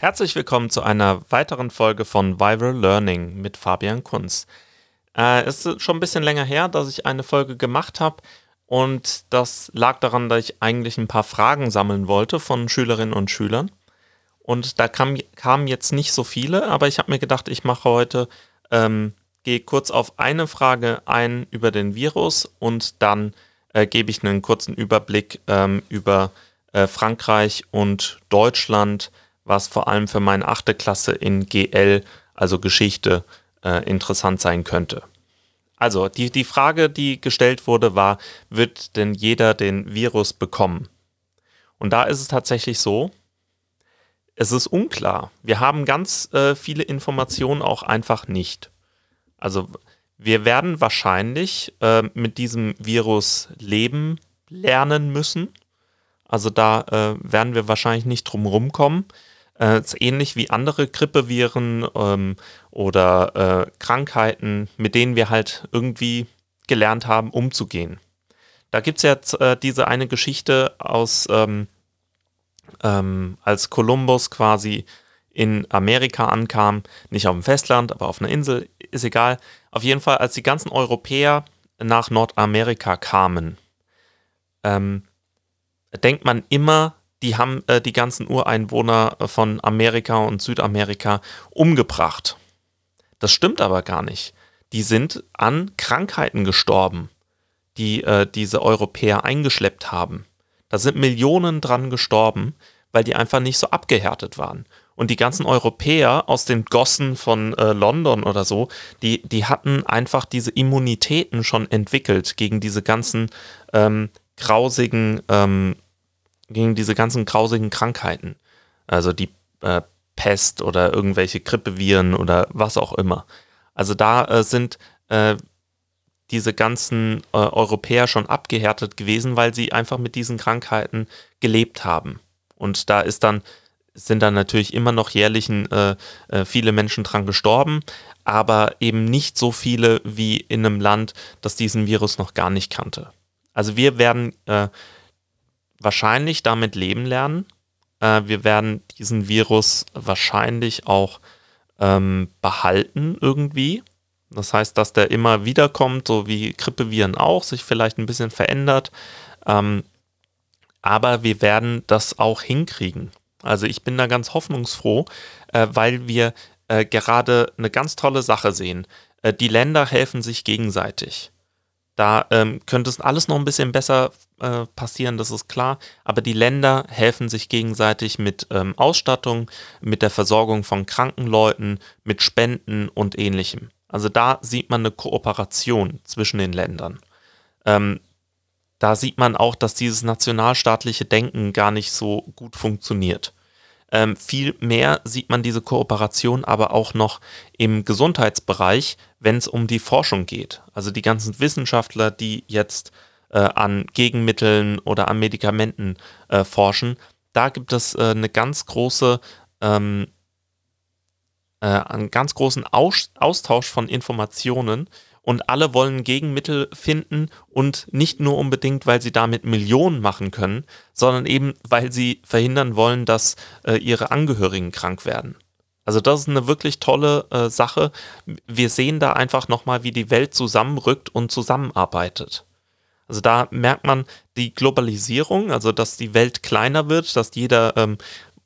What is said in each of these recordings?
Herzlich willkommen zu einer weiteren Folge von Viral Learning mit Fabian Kunz. Äh, es ist schon ein bisschen länger her, dass ich eine Folge gemacht habe und das lag daran, dass ich eigentlich ein paar Fragen sammeln wollte von Schülerinnen und Schülern. Und da kam, kamen jetzt nicht so viele, aber ich habe mir gedacht, ich mache heute, ähm, gehe kurz auf eine Frage ein über den Virus und dann äh, gebe ich einen kurzen Überblick ähm, über äh, Frankreich und Deutschland was vor allem für meine achte Klasse in GL, also Geschichte, äh, interessant sein könnte. Also die, die Frage, die gestellt wurde, war, wird denn jeder den Virus bekommen? Und da ist es tatsächlich so, es ist unklar. Wir haben ganz äh, viele Informationen auch einfach nicht. Also wir werden wahrscheinlich äh, mit diesem Virus leben lernen müssen. Also da äh, werden wir wahrscheinlich nicht drum rumkommen. Äh, ähnlich wie andere Grippeviren ähm, oder äh, Krankheiten, mit denen wir halt irgendwie gelernt haben, umzugehen. Da gibt es jetzt äh, diese eine Geschichte aus, ähm, ähm, als Kolumbus quasi in Amerika ankam, nicht auf dem Festland, aber auf einer Insel, ist egal. Auf jeden Fall, als die ganzen Europäer nach Nordamerika kamen, ähm, denkt man immer, die haben äh, die ganzen Ureinwohner von Amerika und Südamerika umgebracht. Das stimmt aber gar nicht. Die sind an Krankheiten gestorben, die äh, diese Europäer eingeschleppt haben. Da sind Millionen dran gestorben, weil die einfach nicht so abgehärtet waren. Und die ganzen Europäer aus den Gossen von äh, London oder so, die, die hatten einfach diese Immunitäten schon entwickelt gegen diese ganzen ähm, grausigen ähm, gegen diese ganzen grausigen Krankheiten. Also die äh, Pest oder irgendwelche Grippeviren oder was auch immer. Also da äh, sind äh, diese ganzen äh, Europäer schon abgehärtet gewesen, weil sie einfach mit diesen Krankheiten gelebt haben. Und da ist dann, sind dann natürlich immer noch jährlichen äh, äh, viele Menschen dran gestorben, aber eben nicht so viele wie in einem Land, das diesen Virus noch gar nicht kannte. Also wir werden wahrscheinlich damit leben lernen. Äh, wir werden diesen Virus wahrscheinlich auch ähm, behalten irgendwie. Das heißt, dass der immer wieder kommt, so wie Grippeviren auch, sich vielleicht ein bisschen verändert. Ähm, aber wir werden das auch hinkriegen. Also ich bin da ganz hoffnungsfroh, äh, weil wir äh, gerade eine ganz tolle Sache sehen. Äh, die Länder helfen sich gegenseitig. Da ähm, könnte es alles noch ein bisschen besser äh, passieren, das ist klar. Aber die Länder helfen sich gegenseitig mit ähm, Ausstattung, mit der Versorgung von kranken Leuten, mit Spenden und ähnlichem. Also da sieht man eine Kooperation zwischen den Ländern. Ähm, da sieht man auch, dass dieses nationalstaatliche Denken gar nicht so gut funktioniert. Ähm, viel sieht man diese Kooperation aber auch noch im Gesundheitsbereich, wenn es um die Forschung geht. Also die ganzen Wissenschaftler, die jetzt äh, an Gegenmitteln oder an Medikamenten äh, forschen, da gibt es äh, eine ganz große, ähm, äh, einen ganz großen Aus Austausch von Informationen und alle wollen Gegenmittel finden und nicht nur unbedingt, weil sie damit Millionen machen können, sondern eben, weil sie verhindern wollen, dass äh, ihre Angehörigen krank werden. Also das ist eine wirklich tolle äh, Sache. Wir sehen da einfach nochmal, wie die Welt zusammenrückt und zusammenarbeitet. Also da merkt man die Globalisierung, also dass die Welt kleiner wird, dass jeder ähm,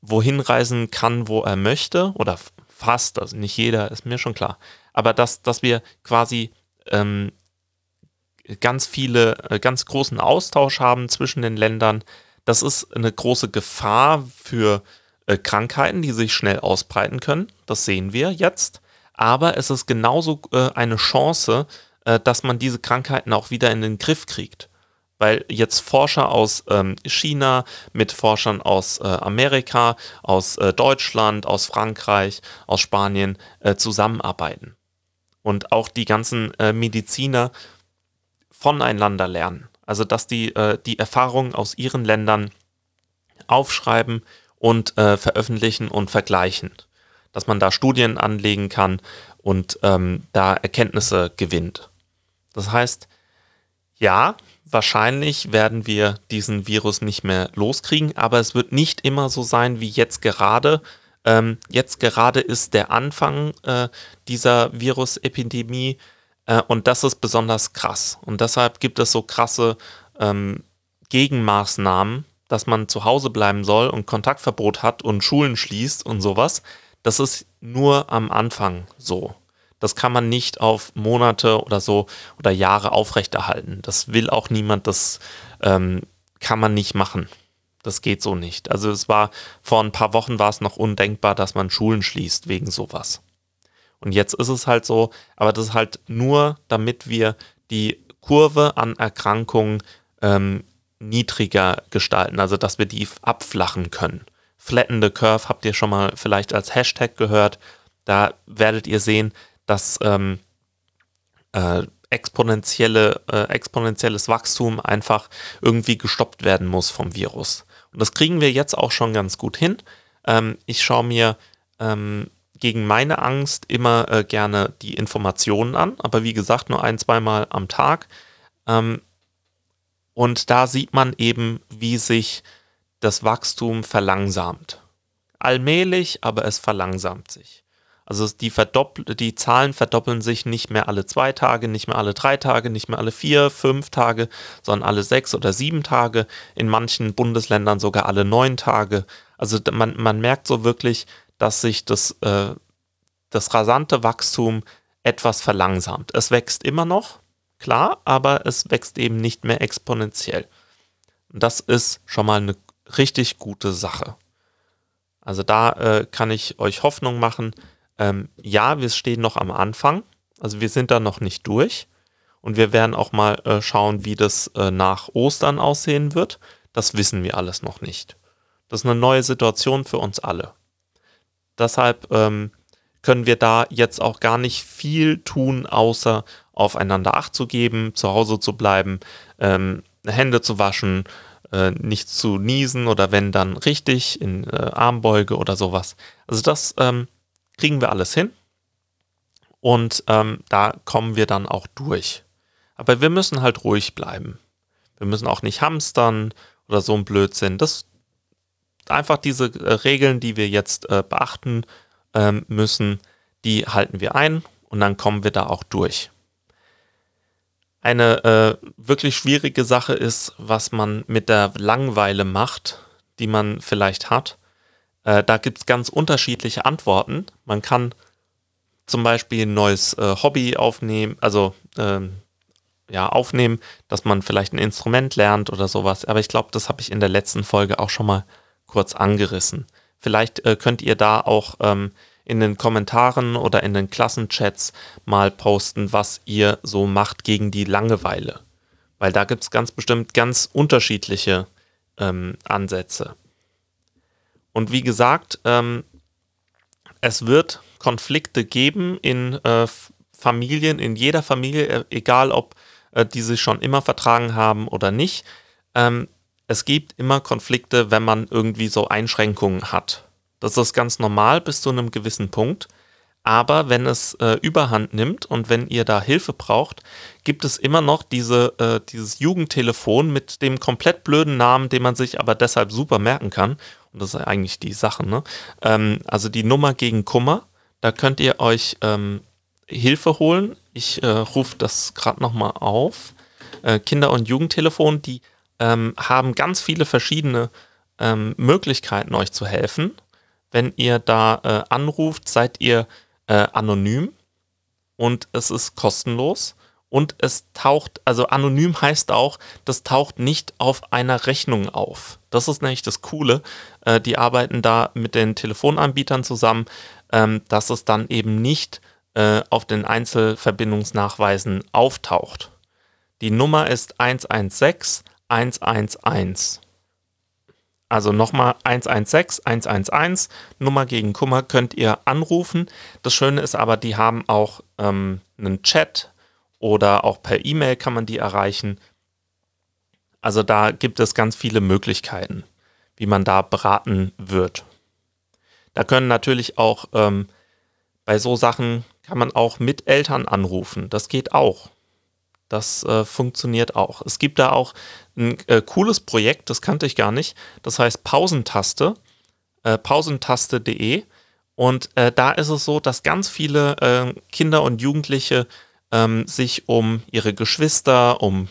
wohin reisen kann, wo er möchte oder fast, also nicht jeder, ist mir schon klar. Aber dass, dass wir quasi ähm, ganz viele, äh, ganz großen Austausch haben zwischen den Ländern, das ist eine große Gefahr für äh, Krankheiten, die sich schnell ausbreiten können. Das sehen wir jetzt. Aber es ist genauso äh, eine Chance, äh, dass man diese Krankheiten auch wieder in den Griff kriegt. Weil jetzt Forscher aus ähm, China mit Forschern aus äh, Amerika, aus äh, Deutschland, aus Frankreich, aus Spanien äh, zusammenarbeiten. Und auch die ganzen äh, Mediziner voneinander lernen. Also dass die äh, die Erfahrungen aus ihren Ländern aufschreiben und veröffentlichen und vergleichen. Dass man da Studien anlegen kann und ähm, da Erkenntnisse gewinnt. Das heißt, ja, wahrscheinlich werden wir diesen Virus nicht mehr loskriegen, aber es wird nicht immer so sein wie jetzt gerade, Ähm, jetzt gerade ist der Anfang äh, dieser Virusepidemie äh, und das ist besonders krass. Und deshalb gibt es so krasse ähm, Gegenmaßnahmen, dass man zu Hause bleiben soll und Kontaktverbot hat und Schulen schließt und sowas. Das ist nur am Anfang so. Das kann man nicht auf Monate oder so oder Jahre aufrechterhalten. Das will auch niemand, das ähm, kann man nicht machen. Das geht so nicht. Also es war vor ein paar Wochen war es noch undenkbar, dass man Schulen schließt wegen sowas. Und jetzt ist es halt so, aber das ist halt nur, damit wir die Kurve an Erkrankungen ähm, niedriger gestalten, also dass wir die abflachen können. Flatten the Curve habt ihr schon mal vielleicht als Hashtag gehört. Da werdet ihr sehen, dass ähm, äh, exponentielle, äh, exponentielles Wachstum einfach irgendwie gestoppt werden muss vom Virus. Und das kriegen wir jetzt auch schon ganz gut hin. Ähm, ich schaue mir ähm, gegen meine Angst immer äh, gerne die Informationen an, aber wie gesagt, nur ein, zweimal am Tag. Ähm, und da sieht man eben, wie sich das Wachstum verlangsamt. Allmählich, aber es verlangsamt sich. Also die, die Zahlen verdoppeln sich nicht mehr alle zwei Tage, nicht mehr alle drei Tage, nicht mehr alle vier, fünf Tage, sondern alle sechs oder sieben Tage, in manchen Bundesländern sogar alle neun Tage. Also man, man merkt so wirklich, dass sich das, äh, das rasante Wachstum etwas verlangsamt. Es wächst immer noch, klar, aber es wächst eben nicht mehr exponentiell. Das ist schon mal eine richtig gute Sache. Also da äh, kann ich euch Hoffnung machen. Ähm, ja, wir stehen noch am Anfang. Also wir sind da noch nicht durch. Und wir werden auch mal äh, schauen, wie das äh, nach Ostern aussehen wird. Das wissen wir alles noch nicht. Das ist eine neue Situation für uns alle. Deshalb ähm, können wir da jetzt auch gar nicht viel tun, außer aufeinander Acht zu geben, zu Hause zu bleiben, ähm, Hände zu waschen, äh, nicht zu niesen oder wenn dann richtig in äh, Armbeuge oder sowas. Also das ähm, kriegen wir alles hin und ähm, da kommen wir dann auch durch. Aber wir müssen halt ruhig bleiben. Wir müssen auch nicht hamstern oder so ein Blödsinn. Das einfach diese äh, Regeln, die wir jetzt äh, beachten ähm, müssen, die halten wir ein und dann kommen wir da auch durch. Eine äh, wirklich schwierige Sache ist, was man mit der Langweile macht, die man vielleicht hat. Äh, da gibt es ganz unterschiedliche Antworten. Man kann zum Beispiel ein neues äh, Hobby aufnehmen, also ähm, ja, aufnehmen, dass man vielleicht ein Instrument lernt oder sowas. Aber ich glaube, das habe ich in der letzten Folge auch schon mal kurz angerissen. Vielleicht äh, könnt ihr da auch ähm, in den Kommentaren oder in den Klassenchats mal posten, was ihr so macht gegen die Langeweile. Weil da gibt es ganz bestimmt ganz unterschiedliche ähm, Ansätze. Und wie gesagt, ähm, es wird Konflikte geben in äh, Familien, in jeder Familie, äh, egal ob äh, die sich schon immer vertragen haben oder nicht. Ähm, es gibt immer Konflikte, wenn man irgendwie so Einschränkungen hat. Das ist ganz normal bis zu einem gewissen Punkt. Aber wenn es äh, überhand nimmt und wenn ihr da Hilfe braucht, gibt es immer noch diese, äh, dieses Jugendtelefon mit dem komplett blöden Namen, den man sich aber deshalb super merken kann. Und das ist eigentlich die Sache, ne? Ähm, also die Nummer gegen Kummer, da könnt ihr euch ähm, Hilfe holen. Ich äh, rufe das gerade nochmal auf. Äh, Kinder- und Jugendtelefon, die ähm, haben ganz viele verschiedene ähm, Möglichkeiten, euch zu helfen. Wenn ihr da äh, anruft, seid ihr äh, anonym und es ist kostenlos. Und es taucht, also anonym heißt auch, das taucht nicht auf einer Rechnung auf. Das ist nämlich das Coole. Äh, die arbeiten da mit den Telefonanbietern zusammen, ähm, dass es dann eben nicht äh, auf den Einzelverbindungsnachweisen auftaucht. Die Nummer ist 116 111. Also nochmal 116 111, Nummer gegen Kummer könnt ihr anrufen. Das Schöne ist aber, die haben auch ähm, einen Chat oder auch per E-Mail kann man die erreichen. Also da gibt es ganz viele Möglichkeiten, wie man da beraten wird. Da können natürlich auch ähm, bei so Sachen kann man auch mit Eltern anrufen. Das geht auch. Das äh, funktioniert auch. Es gibt da auch ein äh, cooles Projekt, das kannte ich gar nicht. Das heißt Pausentaste, äh, pausentaste.de. Und äh, da ist es so, dass ganz viele äh, Kinder und Jugendliche ähm, sich um ihre Geschwister, um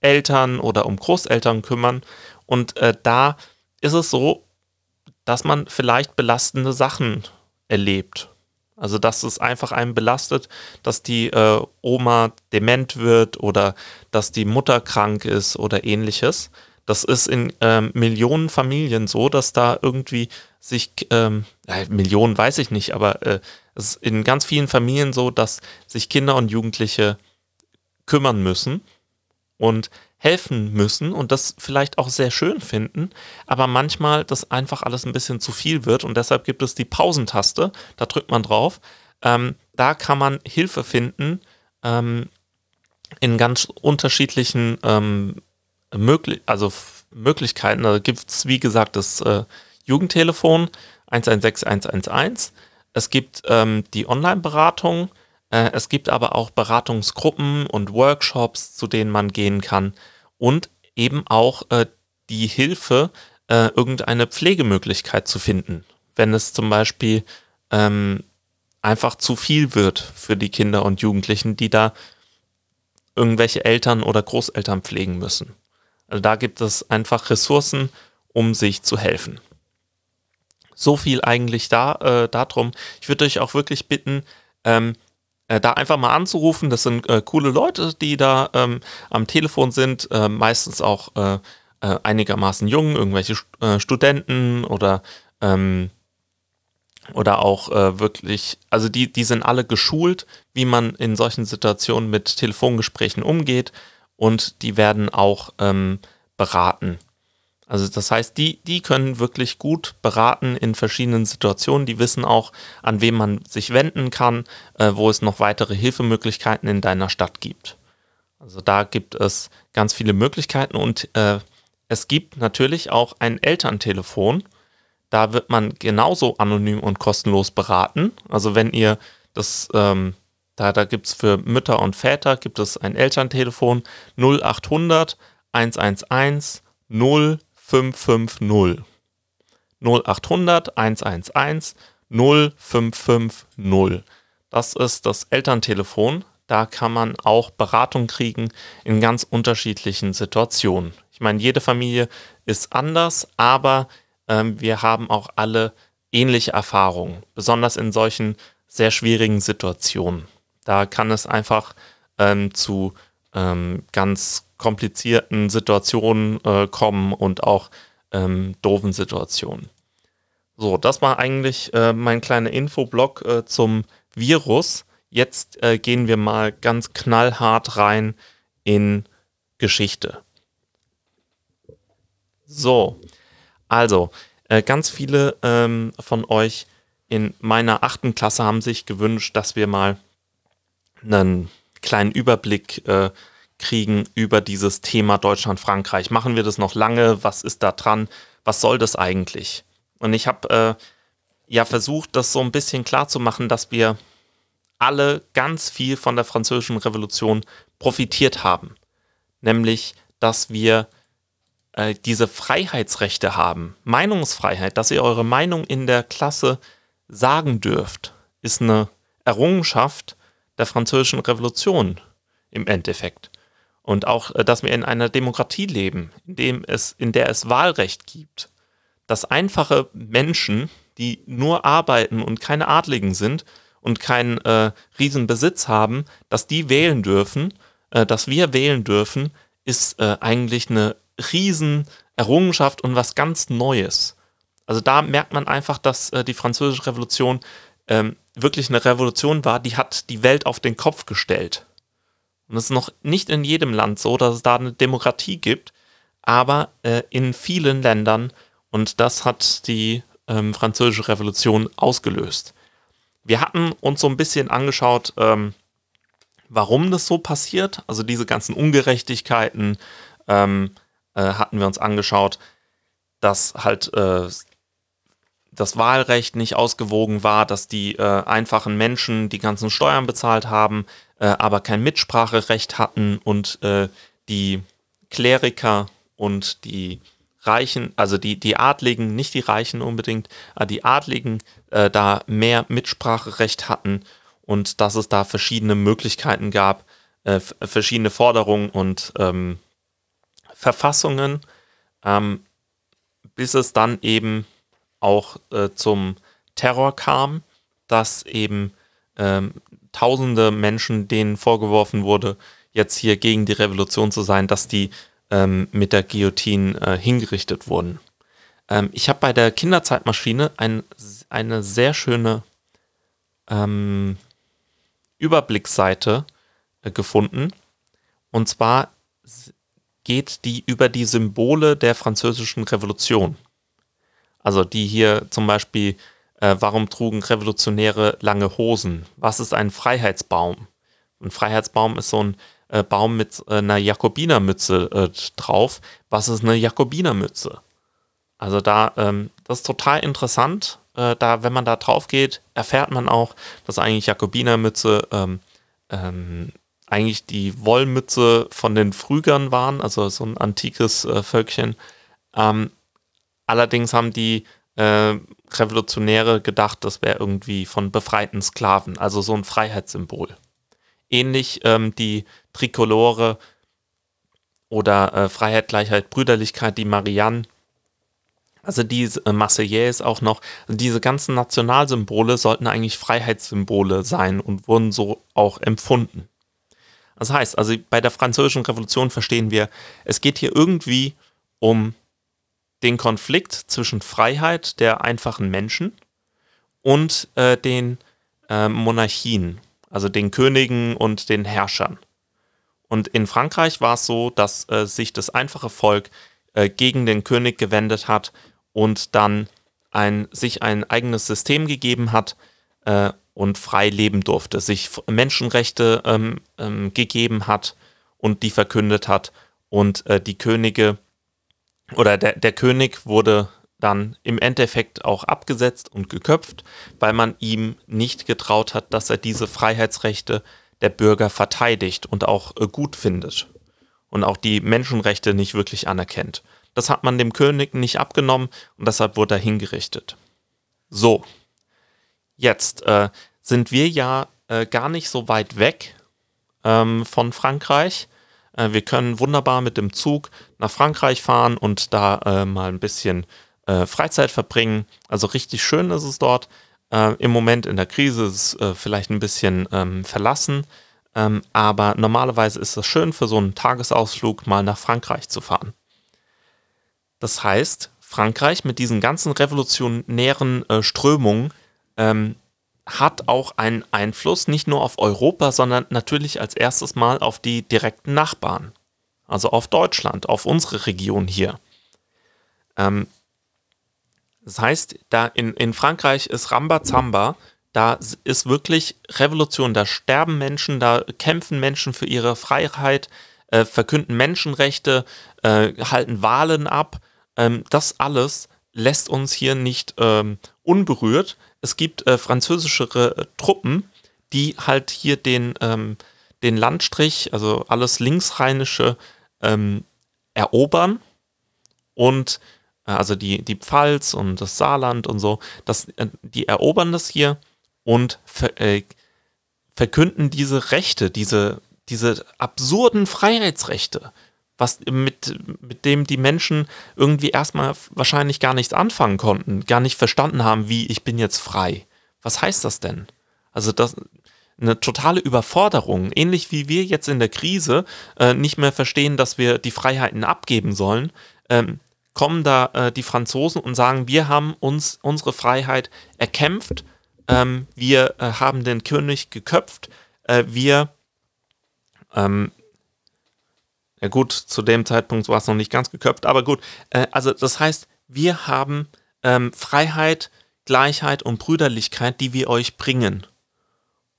Eltern oder um Großeltern kümmern. Und äh, da ist es so, dass man vielleicht belastende Sachen erlebt. Also dass es einfach einen belastet, dass die äh, Oma dement wird oder dass die Mutter krank ist oder ähnliches. Das ist in ähm, Millionen Familien so, dass da irgendwie sich, ähm, äh, Millionen weiß ich nicht, aber äh, es ist in ganz vielen Familien so, dass sich Kinder und Jugendliche kümmern müssen und helfen müssen und das vielleicht auch sehr schön finden, aber manchmal das einfach alles ein bisschen zu viel wird und deshalb gibt es die Pausentaste, da drückt man drauf. Ähm, da kann man Hilfe finden ähm, in ganz unterschiedlichen ähm, möglich also Möglichkeiten. Da gibt es, wie gesagt, das äh, Jugendtelefon 116 111. Es gibt ähm, die Online-Beratung, es gibt aber auch Beratungsgruppen und Workshops, zu denen man gehen kann und eben auch äh, die Hilfe, äh, irgendeine Pflegemöglichkeit zu finden, wenn es zum Beispiel ähm, einfach zu viel wird für die Kinder und Jugendlichen, die da irgendwelche Eltern oder Großeltern pflegen müssen. Also da gibt es einfach Ressourcen, um sich zu helfen. So viel eigentlich da äh, darum. Ich würde euch auch wirklich bitten, ähm, äh, da einfach mal anzurufen. Das sind äh, coole Leute, die da ähm, am Telefon sind, äh, meistens auch äh, äh, einigermaßen jung, irgendwelche Studenten oder ähm, oder auch wirklich, also die, die sind alle geschult, wie man in solchen Situationen mit Telefongesprächen umgeht und die werden auch ähm, beraten. Also das heißt, die, die können wirklich gut beraten in verschiedenen Situationen. Die wissen auch, an wen man sich wenden kann, äh, wo es noch weitere Hilfemöglichkeiten in deiner Stadt gibt. Also da gibt es ganz viele Möglichkeiten und äh, es gibt natürlich auch ein Elterntelefon. Da wird man genauso anonym und kostenlos beraten. Also wenn ihr das, ähm, da, da gibt es für Mütter und Väter gibt es ein Elterntelefon 0800 111 0 0550. 0800 111 0550. Das ist das Elterntelefon. Da kann man auch Beratung kriegen in ganz unterschiedlichen Situationen. Ich meine, jede Familie ist anders, aber ähm, wir haben auch alle ähnliche Erfahrungen, besonders in solchen sehr schwierigen Situationen. Da kann es einfach ähm, zu ähm, ganz komplizierten Situationen äh, kommen und auch ähm, doofen Situationen. So, das war eigentlich äh, mein kleiner Infoblog äh, zum Virus. Jetzt äh, gehen wir mal ganz knallhart rein in Geschichte. So, also äh, ganz viele ähm, von euch in meiner achten Klasse haben sich gewünscht, dass wir mal einen kleinen Überblick äh, kriegen über dieses Thema Deutschland-Frankreich. Machen wir das noch lange? Was ist da dran? Was soll das eigentlich? Und ich habe äh, ja versucht, das so ein bisschen klar zu machen, dass wir alle ganz viel von der französischen Revolution profitiert haben. Nämlich, dass wir äh, diese Freiheitsrechte haben. Meinungsfreiheit, dass ihr eure Meinung in der Klasse sagen dürft, ist eine Errungenschaft der französischen Revolution im Endeffekt. Und auch, äh, dass wir in einer Demokratie leben, in, dem es, in der es Wahlrecht gibt. Dass einfache Menschen, die nur arbeiten und keine Adligen sind und keinen äh, riesen Besitz haben, dass die wählen dürfen, äh, dass wir wählen dürfen, ist äh, eigentlich eine riesen Errungenschaft und was ganz Neues. Also da merkt man einfach, dass äh, die französische Revolution ähm, wirklich eine Revolution war, die hat die Welt auf den Kopf gestellt. Und es ist noch nicht in jedem Land so, dass es da eine Demokratie gibt, aber äh, in vielen Ländern und das hat die ähm, französische Revolution ausgelöst. Wir hatten uns so ein bisschen angeschaut, ähm, warum das so passiert. Also diese ganzen Ungerechtigkeiten ähm, äh, hatten wir uns angeschaut, dass halt äh, das Wahlrecht nicht ausgewogen war, dass die äh, einfachen Menschen die ganzen Steuern bezahlt haben, äh, aber kein Mitspracherecht hatten und äh, die Kleriker und die Reichen, also die, die Adligen, nicht die Reichen unbedingt, aber die Adligen äh, da mehr Mitspracherecht hatten und dass es da verschiedene Möglichkeiten gab, äh, verschiedene Forderungen und ähm, Verfassungen, ähm, bis es dann eben auch äh, zum Terror kam, dass eben ähm, tausende Menschen, denen vorgeworfen wurde, jetzt hier gegen die Revolution zu sein, dass die ähm, mit der Guillotine äh, hingerichtet wurden. Ähm, ich habe bei der Kinderzeitmaschine ein, eine sehr schöne ähm, Überblicksseite äh, gefunden. Und zwar geht die über die Symbole der französischen Revolution. Also die hier zum Beispiel, äh, warum trugen Revolutionäre lange Hosen? Was ist ein Freiheitsbaum? Ein Freiheitsbaum ist so ein äh, Baum mit äh, einer Jakobinermütze äh, drauf. Was ist eine Jakobinermütze? Also da, ähm, das ist total interessant. Äh, da, wenn man da drauf geht, erfährt man auch, dass eigentlich Jakobinermütze ähm, ähm, eigentlich die Wollmütze von den Frügern waren, also so ein antikes äh, Völkchen. Ähm, allerdings haben die äh, Revolutionäre gedacht, das wäre irgendwie von befreiten Sklaven, also so ein Freiheitssymbol. Ähnlich ähm, die Trikolore oder äh, Freiheit, Gleichheit, Brüderlichkeit, die Marianne. Also diese äh, Marseillaise auch noch. Also diese ganzen Nationalsymbole sollten eigentlich Freiheitssymbole sein und wurden so auch empfunden. Das heißt, also bei der Französischen Revolution verstehen wir, es geht hier irgendwie um den Konflikt zwischen Freiheit der einfachen Menschen und äh, den äh, Monarchien, also den Königen und den Herrschern. Und in Frankreich war es so, dass äh, sich das einfache Volk äh, gegen den König gewendet hat und dann ein, sich ein eigenes System gegeben hat äh, und frei leben durfte, sich Menschenrechte ähm, ähm, gegeben hat und die verkündet hat. Und äh, die Könige oder der, der König wurde dann im Endeffekt auch abgesetzt und geköpft, weil man ihm nicht getraut hat, dass er diese Freiheitsrechte der Bürger verteidigt und auch äh, gut findet und auch die Menschenrechte nicht wirklich anerkennt. Das hat man dem König nicht abgenommen und deshalb wurde er hingerichtet. So, jetzt äh, sind wir ja äh, gar nicht so weit weg ähm, von Frankreich. Äh, wir können wunderbar mit dem Zug nach Frankreich fahren und da äh, mal ein bisschen äh, Freizeit verbringen. Also richtig schön ist es dort. Äh, Im Moment in der Krise ist es äh, vielleicht ein bisschen ähm, verlassen, ähm, aber normalerweise ist es schön für so einen Tagesausflug mal nach Frankreich zu fahren. Das heißt, Frankreich mit diesen ganzen revolutionären äh, Strömungen ähm, hat auch einen Einfluss nicht nur auf Europa, sondern natürlich als erstes Mal auf die direkten Nachbarn. Also auf Deutschland, auf unsere Region hier. Ähm, das heißt, da in, in Frankreich ist Rambazamba, da ist wirklich Revolution, da sterben Menschen, da kämpfen Menschen für ihre Freiheit, äh, verkünden Menschenrechte, äh, halten Wahlen ab. Ähm, das alles lässt uns hier nicht ähm, unberührt. Es gibt äh, französische äh, Truppen, die halt hier den, ähm, den Landstrich, also alles linksrheinische, ähm, erobern und äh, also die, die Pfalz und das Saarland und so, das, äh, die erobern das hier und ver, äh, verkünden diese Rechte, diese, diese absurden Freiheitsrechte, was mit, mit dem die Menschen irgendwie erstmal wahrscheinlich gar nichts anfangen konnten, gar nicht verstanden haben, wie ich bin jetzt frei. Was heißt das denn? Also das eine totale Überforderung, ähnlich wie wir jetzt in der Krise äh, nicht mehr verstehen, dass wir die Freiheiten abgeben sollen. Ähm, kommen da äh, die Franzosen und sagen, wir haben uns unsere Freiheit erkämpft, ähm, wir äh, haben den König geköpft, äh, wir, ähm, ja gut, zu dem Zeitpunkt war es noch nicht ganz geköpft, aber gut, äh, also das heißt, wir haben ähm, Freiheit, Gleichheit und Brüderlichkeit, die wir euch bringen.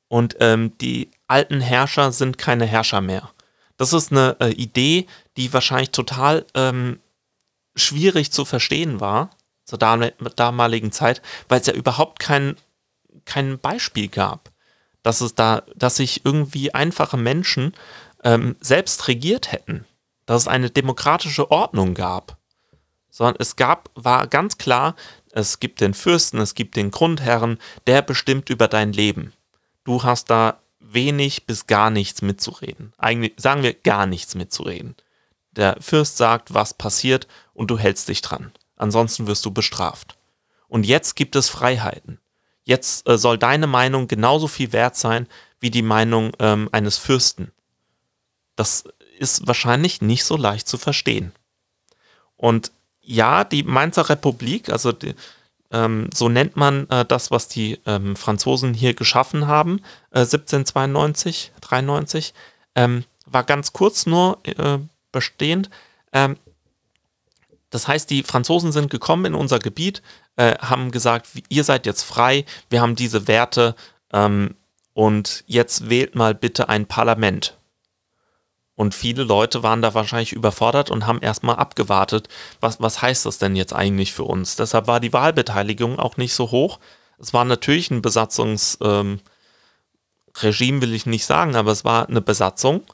Und ähm, die alten Herrscher sind keine Herrscher mehr. Das ist eine äh, Idee, die wahrscheinlich total ähm, schwierig zu verstehen war, zur damaligen Zeit, weil es ja überhaupt kein, kein Beispiel gab, dass es da, dass sich irgendwie einfache Menschen ähm, selbst regiert hätten, dass es eine demokratische Ordnung gab. sondern es gab, war ganz klar, es gibt den Fürsten, es gibt den Grundherren, der bestimmt über dein Leben. Du hast da wenig bis gar nichts mitzureden. Eigentlich sagen wir gar nichts mitzureden. Der Fürst sagt, was passiert und du hältst dich dran. Ansonsten wirst du bestraft. Und jetzt gibt es Freiheiten. Jetzt äh, soll deine Meinung genauso viel wert sein wie die Meinung ähm, eines Fürsten. Das ist wahrscheinlich nicht so leicht zu verstehen. Und ja, die Mainzer Republik, also die, ähm, so nennt man äh, das, was die ähm, Franzosen hier geschaffen haben, äh, 1792, 93, ähm, war ganz kurz nur äh, bestehend. Ähm, das heißt, die Franzosen sind gekommen in unser Gebiet, äh, haben gesagt, ihr seid jetzt frei, wir haben diese Werte ähm, und jetzt wählt mal bitte ein Parlament. Und viele Leute waren da wahrscheinlich überfordert und haben erstmal abgewartet, was, was heißt das denn jetzt eigentlich für uns? Deshalb war die Wahlbeteiligung auch nicht so hoch. Es war natürlich ein Besatzungsregime, ähm, will ich nicht sagen, aber es war eine Besatzung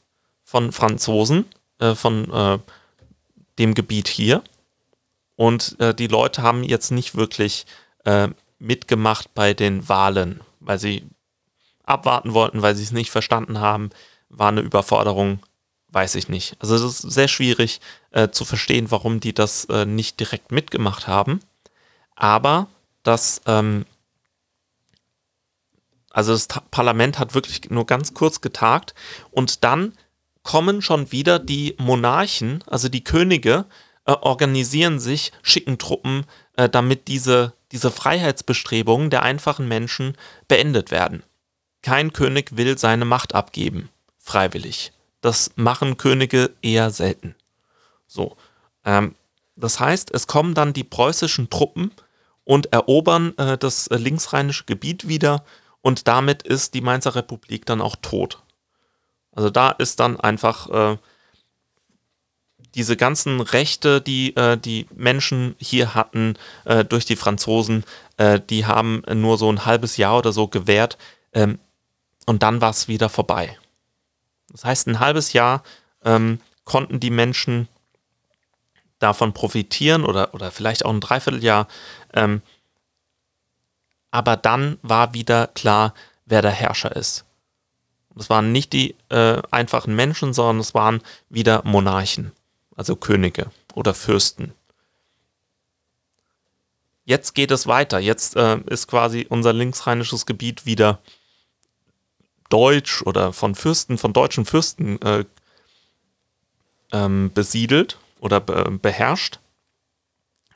von Franzosen, äh, von äh, dem Gebiet hier. Und äh, die Leute haben jetzt nicht wirklich äh, mitgemacht bei den Wahlen, weil sie abwarten wollten, weil sie es nicht verstanden haben. War eine Überforderung weiß ich nicht. Also es ist sehr schwierig äh, zu verstehen, warum die das äh, nicht direkt mitgemacht haben. Aber das, ähm, also das Parlament hat wirklich nur ganz kurz getagt und dann kommen schon wieder die Monarchen, also die Könige, äh, organisieren sich, schicken Truppen, äh, damit diese, diese Freiheitsbestrebungen der einfachen Menschen beendet werden. Kein König will seine Macht abgeben, freiwillig. Das machen Könige eher selten. So. Ähm, das heißt, es kommen dann die preußischen Truppen und erobern äh, das äh, linksrheinische Gebiet wieder und damit ist die Mainzer Republik dann auch tot. Also da ist dann einfach äh, diese ganzen Rechte, die äh, die Menschen hier hatten äh, durch die Franzosen, äh, die haben nur so ein halbes Jahr oder so gewährt ähm, und dann war es wieder vorbei. Das heißt, ein halbes Jahr ähm, konnten die Menschen davon profitieren oder, oder vielleicht auch ein Dreivierteljahr. Ähm, aber dann war wieder klar, wer der Herrscher ist. Das waren nicht die äh, einfachen Menschen, sondern es waren wieder Monarchen, also Könige oder Fürsten. Jetzt geht es weiter. Jetzt äh, ist quasi unser linksrheinisches Gebiet wieder deutsch oder von Fürsten, von deutschen Fürsten äh, ähm, besiedelt oder be beherrscht.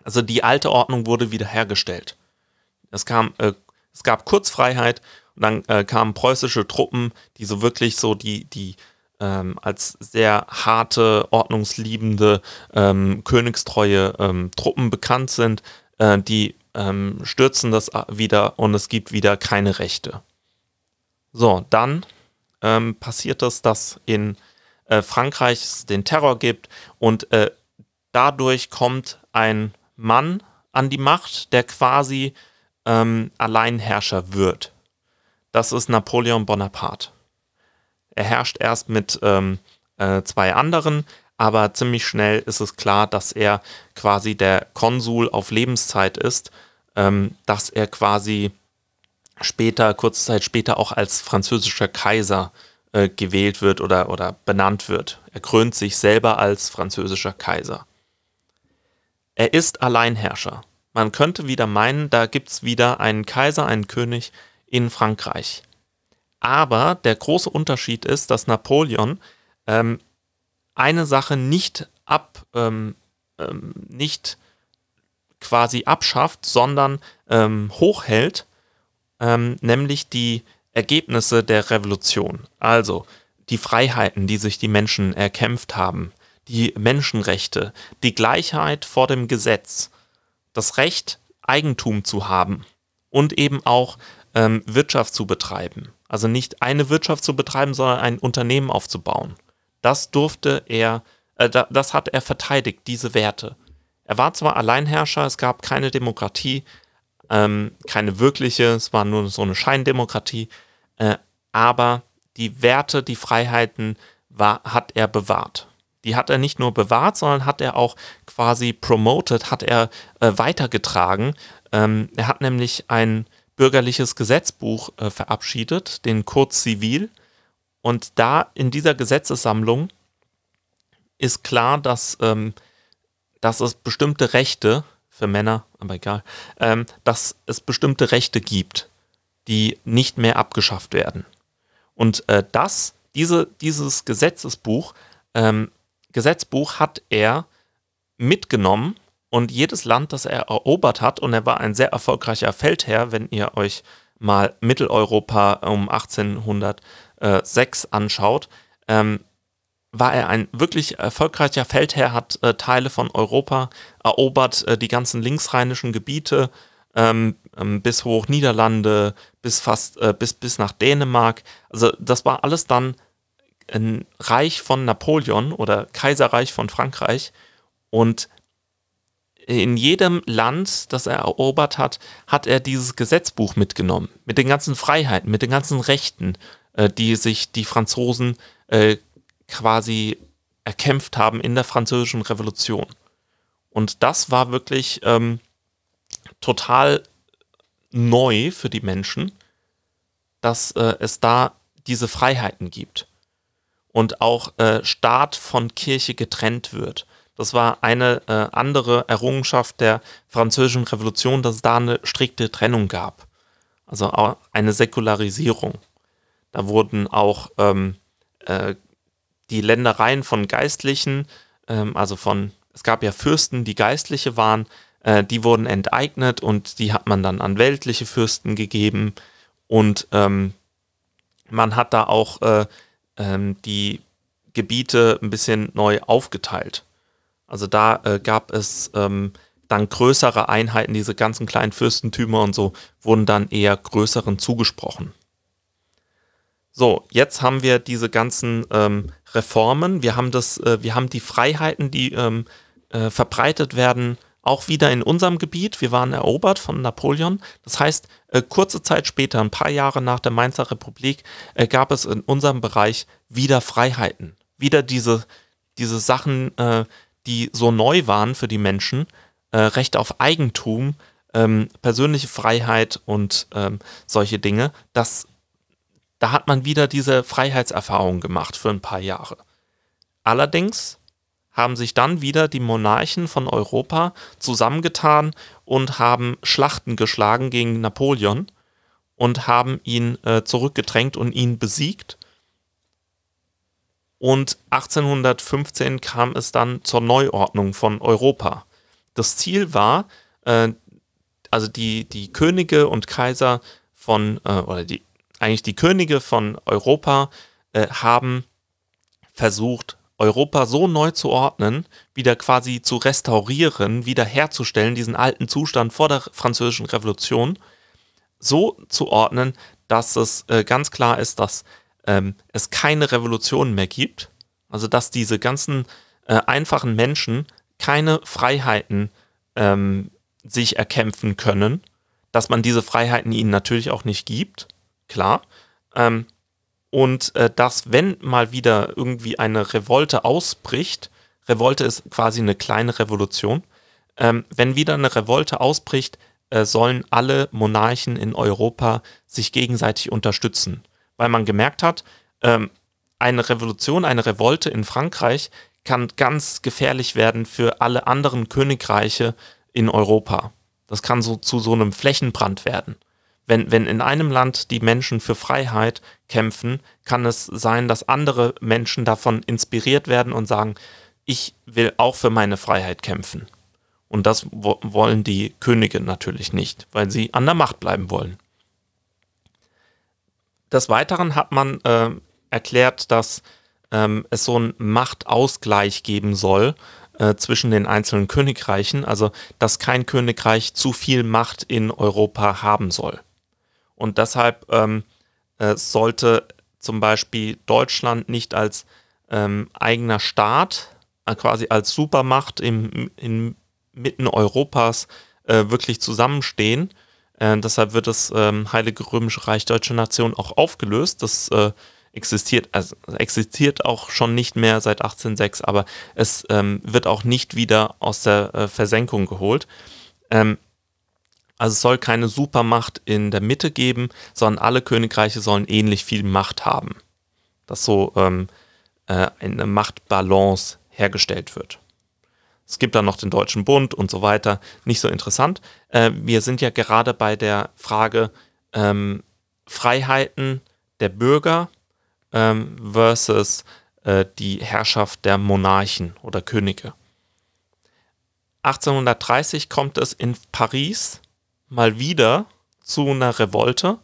Also die alte Ordnung wurde wiederhergestellt. Es, kam, äh, es gab Kurzfreiheit und dann äh, kamen preußische Truppen, die so wirklich so die, die ähm, als sehr harte, ordnungsliebende, ähm, königstreue ähm, Truppen bekannt sind. Äh, die ähm, stürzen das wieder und es gibt wieder keine Rechte. So, dann ähm, passiert es, dass in äh, Frankreich es den Terror gibt und äh, dadurch kommt ein Mann an die Macht, der quasi ähm, Alleinherrscher wird. Das ist Napoleon Bonaparte. Er herrscht erst mit ähm, äh, zwei anderen, aber ziemlich schnell ist es klar, dass er quasi der Konsul auf Lebenszeit ist, ähm, dass er quasi später, kurze Zeit später auch als französischer Kaiser äh, gewählt wird oder, oder benannt wird. Er krönt sich selber als französischer Kaiser. Er ist Alleinherrscher. Man könnte wieder meinen, da gibt es wieder einen Kaiser, einen König in Frankreich. Aber der große Unterschied ist, dass Napoleon ähm, eine Sache nicht ab, ähm, ähm, nicht quasi abschafft, sondern ähm, hochhält ähm, nämlich die Ergebnisse der Revolution. Also die Freiheiten, die sich die Menschen erkämpft haben, die Menschenrechte, die Gleichheit vor dem Gesetz, das Recht, Eigentum zu haben und eben auch ähm, Wirtschaft zu betreiben. Also nicht eine Wirtschaft zu betreiben, sondern ein Unternehmen aufzubauen. Das durfte er, äh, das hat er verteidigt, diese Werte. Er war zwar Alleinherrscher, es gab keine Demokratie, ähm, keine wirkliche, es war nur so eine Scheindemokratie, äh, aber die Werte, die Freiheiten war, hat er bewahrt. die hat er nicht nur bewahrt, sondern hat er auch quasi promoted, hat er äh, weitergetragen. Ähm, er hat nämlich ein bürgerliches Gesetzbuch äh, verabschiedet, den Code Civil. Und da in dieser Gesetzessammlung ist klar, dass, ähm, dass es bestimmte Rechte für Männer, aber egal, ähm, dass es bestimmte Rechte gibt, die nicht mehr abgeschafft werden. Und äh, das, diese, dieses Gesetzesbuch ähm, Gesetzbuch hat er mitgenommen und jedes Land, das er erobert hat, und er war ein sehr erfolgreicher Feldherr, wenn ihr euch mal Mitteleuropa um 1806 anschaut, ähm, war er ein wirklich erfolgreicher Feldherr, hat äh, Teile von Europa erobert, äh, die ganzen linksrheinischen Gebiete ähm, ähm, bis hoch Niederlande, bis fast äh, bis, bis nach Dänemark. Also das war alles dann ein Reich von Napoleon oder Kaiserreich von Frankreich und in jedem Land, das er erobert hat, hat er dieses Gesetzbuch mitgenommen. Mit den ganzen Freiheiten, mit den ganzen Rechten, äh, die sich die Franzosen äh, quasi erkämpft haben in der Französischen Revolution. Und das war wirklich ähm, total neu für die Menschen, dass äh, es da diese Freiheiten gibt und auch äh, Staat von Kirche getrennt wird. Das war eine äh, andere Errungenschaft der Französischen Revolution, dass es da eine strikte Trennung gab. Also eine Säkularisierung. Da wurden auch ähm, äh, die Ländereien von Geistlichen, ähm, also von, es gab ja Fürsten, die Geistliche waren, äh, die wurden enteignet und die hat man dann an weltliche Fürsten gegeben. Und ähm, man hat da auch äh, ähm, die Gebiete ein bisschen neu aufgeteilt. Also da äh, gab es ähm, dann größere Einheiten, diese ganzen kleinen Fürstentümer und so wurden dann eher größeren zugesprochen. So, jetzt haben wir diese ganzen ähm, Reformen. Wir haben das, äh, wir haben die Freiheiten, die ähm, äh, verbreitet werden auch wieder in unserem Gebiet. Wir waren erobert von Napoleon. Das heißt, äh, kurze Zeit später, ein paar Jahre nach der Mainzer Republik, äh, gab es in unserem Bereich wieder Freiheiten. Wieder diese, diese Sachen, äh, die so neu waren für die Menschen. Äh, Recht auf Eigentum, ähm, persönliche Freiheit und ähm, solche Dinge. Das, da hat man wieder diese Freiheitserfahrung gemacht für ein paar Jahre. Allerdings haben sich dann wieder die Monarchen von Europa zusammengetan und haben Schlachten geschlagen gegen Napoleon und haben ihn äh, zurückgedrängt und ihn besiegt. Und 1815 kam es dann zur Neuordnung von Europa. Das Ziel war, äh, also die, die Könige und Kaiser von, äh, oder die, eigentlich die Könige von Europa äh, haben versucht, Europa so neu zu ordnen, wieder quasi zu restaurieren, wieder herzustellen, diesen alten Zustand vor der Französischen Revolution, so zu ordnen, dass es äh, ganz klar ist, dass ähm, es keine Revolution mehr gibt. Also dass diese ganzen äh, einfachen Menschen keine Freiheiten ähm, sich erkämpfen können, dass man diese Freiheiten ihnen natürlich auch nicht gibt, klar. Ähm, und äh, dass, wenn mal wieder irgendwie eine Revolte ausbricht, Revolte ist quasi eine kleine Revolution, ähm, wenn wieder eine Revolte ausbricht, äh, sollen alle Monarchen in Europa sich gegenseitig unterstützen. Weil man gemerkt hat, ähm, eine Revolution, eine Revolte in Frankreich kann ganz gefährlich werden für alle anderen Königreiche in Europa. Das kann so zu so einem Flächenbrand werden wenn, wenn in einem Land die Menschen für Freiheit kämpfen, kann es sein, dass andere Menschen davon inspiriert werden und sagen, ich will auch für meine Freiheit kämpfen. Und das wo wollen die Könige natürlich nicht, weil sie an der Macht bleiben wollen. Des Weiteren hat man äh, erklärt, dass ähm, es so einen Machtausgleich geben soll äh, zwischen den einzelnen Königreichen, also dass kein Königreich zu viel Macht in Europa haben soll. Und deshalb ähm, äh, sollte zum Beispiel Deutschland nicht als ähm, eigener Staat, äh, quasi als Supermacht im, in, mitten Europas äh, wirklich zusammenstehen. Äh, deshalb wird das ähm, Heilige Römische Reich Deutsche Nation auch aufgelöst. Das äh, existiert, also existiert auch schon nicht mehr seit 1806, aber es ähm, wird auch nicht wieder aus der äh, Versenkung geholt. Ähm, also es soll keine Supermacht in der Mitte geben, sondern alle Königreiche sollen ähnlich viel Macht haben. Dass so ähm, äh, eine Machtbalance hergestellt wird. Es gibt dann noch den Deutschen Bund und so weiter. Nicht so interessant. Äh, wir sind ja gerade bei der Frage ähm, Freiheiten der Bürger ähm, versus äh, die Herrschaft der Monarchen oder Könige. 1830 kommt es in Paris mal wieder zu einer Revolte,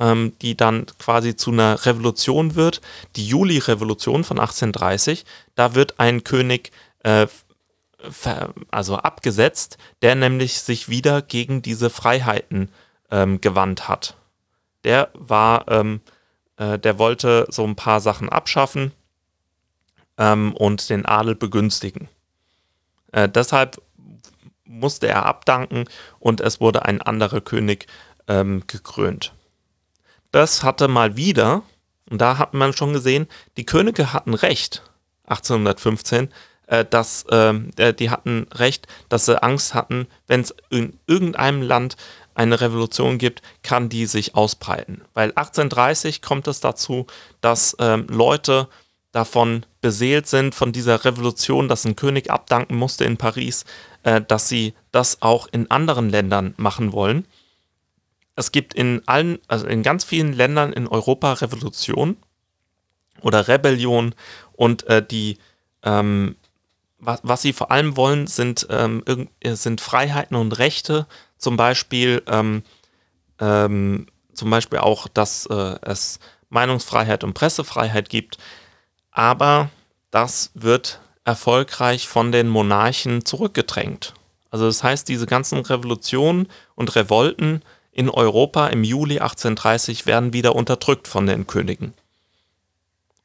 ähm, die dann quasi zu einer Revolution wird. Die Juli-Revolution von 1830, da wird ein König äh, also abgesetzt, der nämlich sich wieder gegen diese Freiheiten ähm, gewandt hat. Der war ähm, äh, der wollte so ein paar Sachen abschaffen ähm, und den Adel begünstigen. Äh, deshalb musste er abdanken und es wurde ein anderer König ähm, gekrönt. Das hatte mal wieder, und da hat man schon gesehen, die Könige hatten recht, 1815, äh, dass ähm, äh, die hatten recht, dass sie Angst hatten, wenn es in irgendeinem Land eine Revolution gibt, kann die sich ausbreiten. Weil 1830 kommt es dazu, dass ähm, Leute davon beseelt sind, von dieser Revolution, dass ein König abdanken musste in Paris, äh, dass sie das auch in anderen Ländern machen wollen. Es gibt in allen, also in ganz vielen Ländern in Europa Revolution oder Rebellion und äh, die ähm, was, was sie vor allem wollen, sind, ähm, sind Freiheiten und Rechte, zum Beispiel, ähm, ähm, zum Beispiel auch, dass äh, es Meinungsfreiheit und Pressefreiheit gibt, aber das wird erfolgreich von den Monarchen zurückgedrängt. Also das heißt, diese ganzen Revolutionen und Revolten in Europa im Juli 1830 werden wieder unterdrückt von den Königen.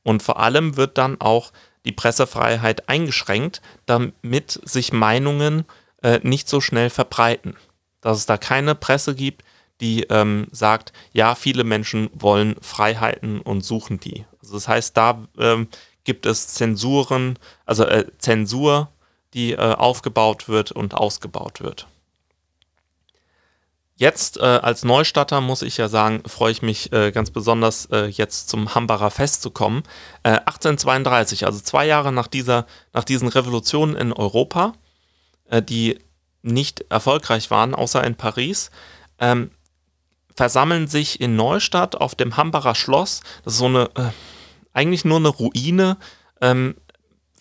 Und vor allem wird dann auch die Pressefreiheit eingeschränkt, damit sich Meinungen äh, nicht so schnell verbreiten. Dass es da keine Presse gibt, die ähm, sagt, ja, viele Menschen wollen Freiheiten und suchen die. Also das heißt, da ähm, gibt es Zensuren, also äh, Zensur, die äh, aufgebaut wird und ausgebaut wird. Jetzt äh, als Neustatter muss ich ja sagen, freue ich mich äh, ganz besonders, äh, jetzt zum Hambacher Fest zu kommen. 1832, äh, also zwei Jahre nach, dieser, nach diesen Revolutionen in Europa, äh, die nicht erfolgreich waren, außer in Paris, ähm, versammeln sich in Neustadt auf dem Hambacher Schloss, das ist so eine, äh, eigentlich nur eine Ruine, ähm,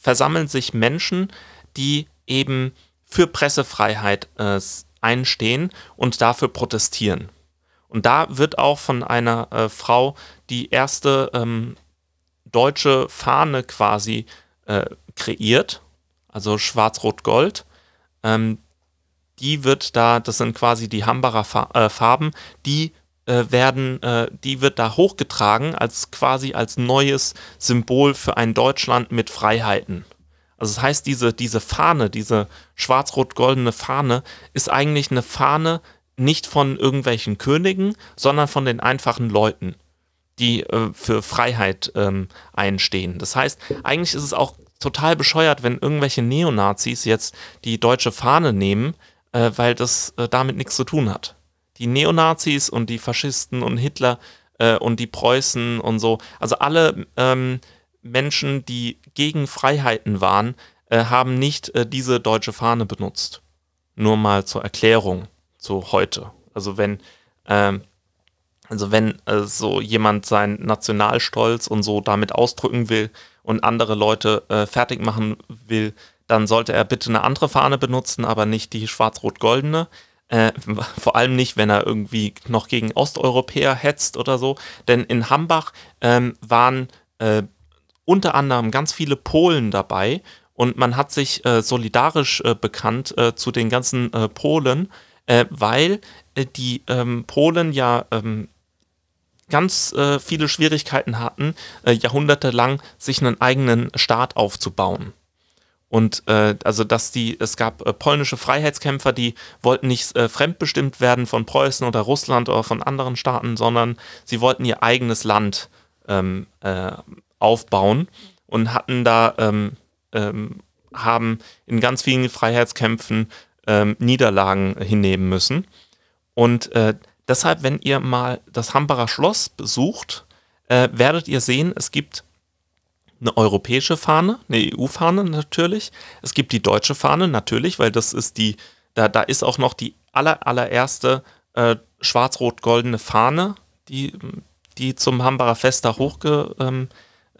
versammeln sich Menschen, die eben für Pressefreiheit äh, einstehen und dafür protestieren. Und da wird auch von einer äh, Frau die erste ähm, deutsche Fahne quasi äh, kreiert, also schwarz-rot-gold. Ähm, die wird da, das sind quasi die Hambacher äh, Farben, die äh, werden, äh, die wird da hochgetragen als quasi als neues Symbol für ein Deutschland mit Freiheiten. Also das heißt, diese, diese Fahne, diese schwarz-rot-goldene Fahne ist eigentlich eine Fahne nicht von irgendwelchen Königen, sondern von den einfachen Leuten, die äh, für Freiheit ähm, einstehen. Das heißt, eigentlich ist es auch total bescheuert, wenn irgendwelche Neonazis jetzt die deutsche Fahne nehmen, äh, weil das äh, damit nichts zu tun hat. Die Neonazis und die Faschisten und Hitler äh, und die Preußen und so, also alle ähm, Menschen, die gegen Freiheiten waren, äh, haben nicht äh, diese deutsche Fahne benutzt. Nur mal zur Erklärung zu heute. Also wenn, ähm, also wenn äh, so jemand seinen Nationalstolz und so damit ausdrücken will und andere Leute äh, fertig machen will, dann sollte er bitte eine andere Fahne benutzen, aber nicht die schwarz-rot-goldene. Äh, vor allem nicht, wenn er irgendwie noch gegen Osteuropäer hetzt oder so. Denn in Hambach ähm, waren äh, unter anderem ganz viele Polen dabei und man hat sich äh, solidarisch äh, bekannt äh, zu den ganzen äh, Polen, weil die ähm, Polen ja ähm, ganz viele Schwierigkeiten hatten, jahrhundertelang sich einen eigenen Staat aufzubauen. Und also, dass die, es gab polnische Freiheitskämpfer, die wollten nicht fremdbestimmt werden von Preußen oder Russland oder von anderen Staaten, sondern sie wollten ihr eigenes Land ähm, äh, aufbauen und hatten da, ähm, ähm, haben in ganz vielen Freiheitskämpfen ähm, Niederlagen hinnehmen müssen. Und äh, deshalb, wenn ihr mal das Hambacher Schloss besucht, äh, werdet ihr sehen, es gibt eine europäische Fahne, eine EU-Fahne natürlich. Es gibt die deutsche Fahne natürlich, weil das ist die, da, da ist auch noch die aller, allererste äh, schwarz-rot-goldene Fahne, die, die zum Hambacher Fest da hochgetragen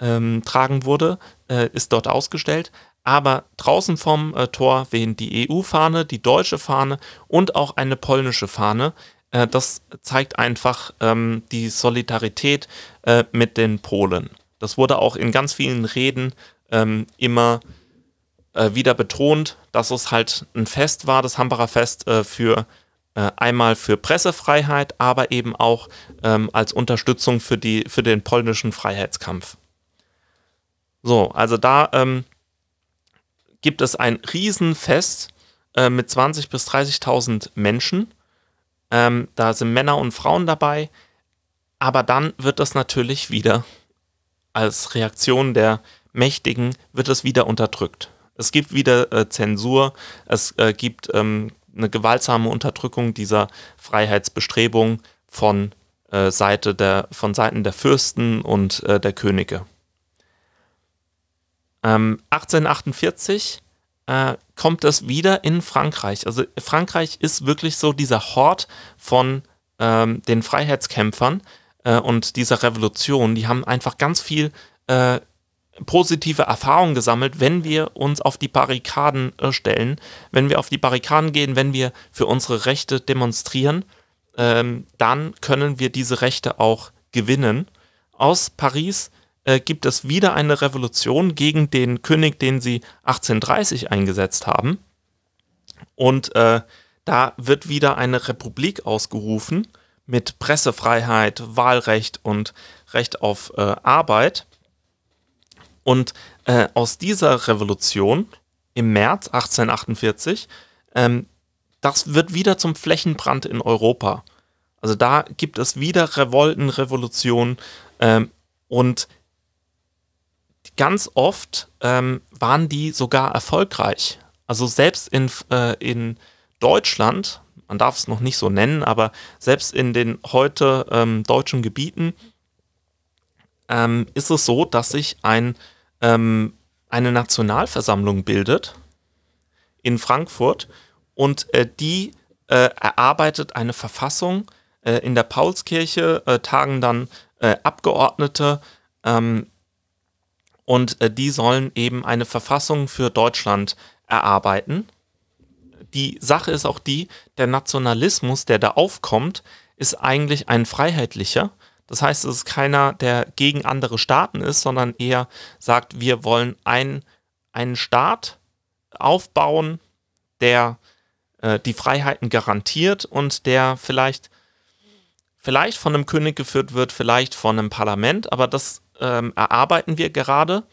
ähm, ähm, wurde, äh, ist dort ausgestellt. Aber draußen vom äh, Tor wehen die EU-Fahne, die deutsche Fahne und auch eine polnische Fahne. Äh, das zeigt einfach ähm, die Solidarität äh, mit den Polen. Das wurde auch in ganz vielen Reden ähm, immer äh, wieder betont, dass es halt ein Fest war, das Hambacher Fest, äh, für äh, einmal für Pressefreiheit, aber eben auch ähm, als Unterstützung für, die, für den polnischen Freiheitskampf. So, also da ähm, gibt es ein Riesenfest äh, mit 20.000 bis 30.000 Menschen. Ähm, da sind Männer und Frauen dabei. Aber dann wird das natürlich wieder als Reaktion der Mächtigen wird es wieder unterdrückt. Es gibt wieder äh, Zensur, es äh, gibt ähm, eine gewaltsame Unterdrückung dieser Freiheitsbestrebung von, äh, Seite der, von Seiten der Fürsten und äh, der Könige. Ähm, 1848 äh, kommt es wieder in Frankreich. Also Frankreich ist wirklich so dieser Hort von ähm, den Freiheitskämpfern, äh, und dieser Revolution, die haben einfach ganz viel äh, positive Erfahrungen gesammelt, wenn wir uns auf die Barrikaden äh, stellen, wenn wir auf die Barrikaden gehen, wenn wir für unsere Rechte demonstrieren, ähm, dann können wir diese Rechte auch gewinnen. Aus Paris äh, gibt es wieder eine Revolution gegen den König, den sie 1830 eingesetzt haben. Und äh, da wird wieder eine Republik ausgerufen mit Pressefreiheit, Wahlrecht und Recht auf äh, Arbeit. Und äh, aus dieser Revolution im März 1848, ähm, das wird wieder zum Flächenbrand in Europa. Also da gibt es wieder Revolten, Revolutionen ähm, und ganz oft ähm, waren die sogar erfolgreich. Also selbst in, äh, in Deutschland man darf es noch nicht so nennen, aber selbst in den heute ähm, deutschen Gebieten ähm, ist es so, dass sich ein, ähm, eine Nationalversammlung bildet in Frankfurt und äh, die äh, erarbeitet eine Verfassung. Äh, in der Paulskirche äh, tagen dann äh, Abgeordnete ähm, und äh, die sollen eben eine Verfassung für Deutschland erarbeiten die Sache ist auch die, der Nationalismus, der da aufkommt, ist eigentlich ein freiheitlicher. Das heißt, es ist keiner, der gegen andere Staaten ist, sondern eher sagt, wir wollen ein, einen Staat aufbauen, der äh, die Freiheiten garantiert und der vielleicht, vielleicht von einem König geführt wird, vielleicht von einem Parlament, aber das ähm, erarbeiten wir gerade.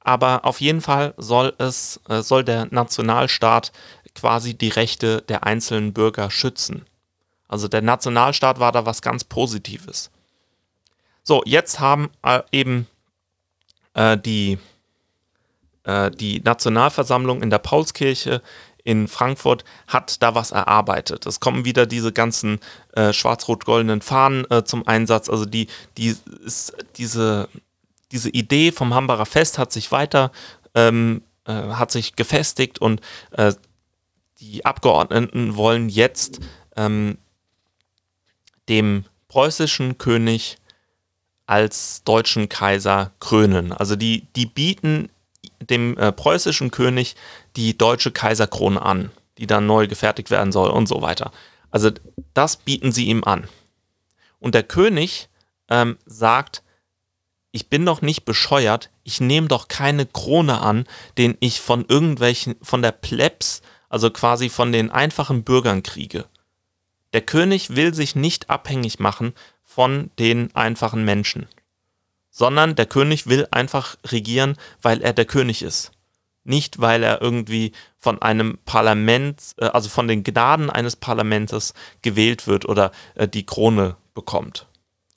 Aber auf jeden Fall soll es, äh, soll der Nationalstaat quasi die Rechte der einzelnen Bürger schützen. Also der Nationalstaat war da was ganz Positives. So, jetzt haben äh, eben äh, die, äh, die Nationalversammlung in der Paulskirche in Frankfurt hat da was erarbeitet. Es kommen wieder diese ganzen äh, schwarz-rot-goldenen Fahnen äh, zum Einsatz. Also die, die ist, diese, diese Idee vom Hambacher Fest hat sich weiter ähm, äh, hat sich gefestigt und äh, die Abgeordneten wollen jetzt ähm, dem preußischen König als deutschen Kaiser krönen. Also die, die bieten dem äh, preußischen König die deutsche Kaiserkrone an, die dann neu gefertigt werden soll und so weiter. Also das bieten sie ihm an. Und der König ähm, sagt, ich bin doch nicht bescheuert, ich nehme doch keine Krone an, den ich von irgendwelchen, von der Plebs also quasi von den einfachen Bürgern kriege. Der König will sich nicht abhängig machen von den einfachen Menschen, sondern der König will einfach regieren, weil er der König ist. Nicht, weil er irgendwie von einem Parlament, äh, also von den Gnaden eines Parlaments gewählt wird oder äh, die Krone bekommt.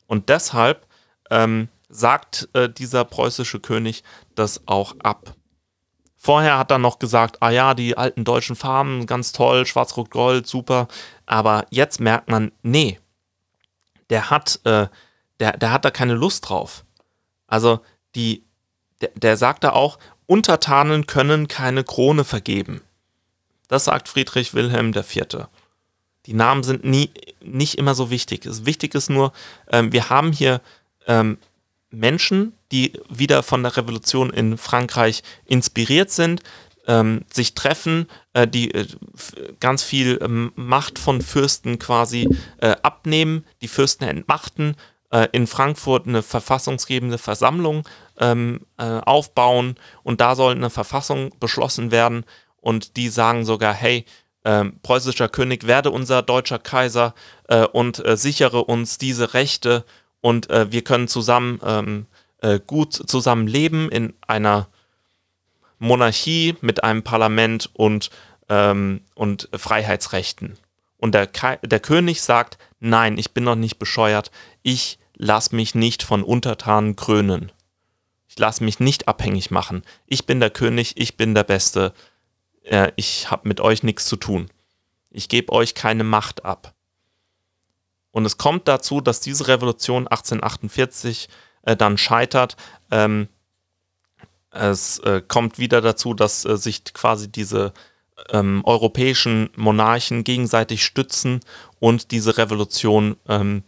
Und deshalb ähm, sagt äh, dieser preußische König das auch ab. Vorher hat er noch gesagt, ah ja, die alten deutschen Farben, ganz toll, schwarz-rot-gold, super. Aber jetzt merkt man, nee, der hat, äh, der, der hat da keine Lust drauf. Also die, der, der sagt da auch, Untertanen können keine Krone vergeben. Das sagt Friedrich Wilhelm IV. Die Namen sind nie, nicht immer so wichtig. Wichtig ist nur, ähm, wir haben hier ähm, Menschen, die wieder von der Revolution in Frankreich inspiriert sind, ähm, sich treffen, äh, die äh, ganz viel ähm, Macht von Fürsten quasi äh, abnehmen, die Fürsten entmachten, äh, in Frankfurt eine verfassungsgebende Versammlung ähm, äh, aufbauen und da soll eine Verfassung beschlossen werden und die sagen sogar, hey, ähm, preußischer König, werde unser deutscher Kaiser äh, und sichere uns diese Rechte und äh, wir können zusammen ähm, äh, gut zusammen leben in einer Monarchie mit einem Parlament und, ähm, und Freiheitsrechten. Und der, der König sagt, nein, ich bin noch nicht bescheuert, ich lasse mich nicht von Untertanen krönen. Ich lasse mich nicht abhängig machen. Ich bin der König, ich bin der Beste. Äh, ich habe mit euch nichts zu tun. Ich gebe euch keine Macht ab. Und es kommt dazu, dass diese Revolution 1848 äh, dann scheitert. Ähm, es äh, kommt wieder dazu, dass äh, sich quasi diese ähm, europäischen Monarchen gegenseitig stützen und diese Revolution ähm,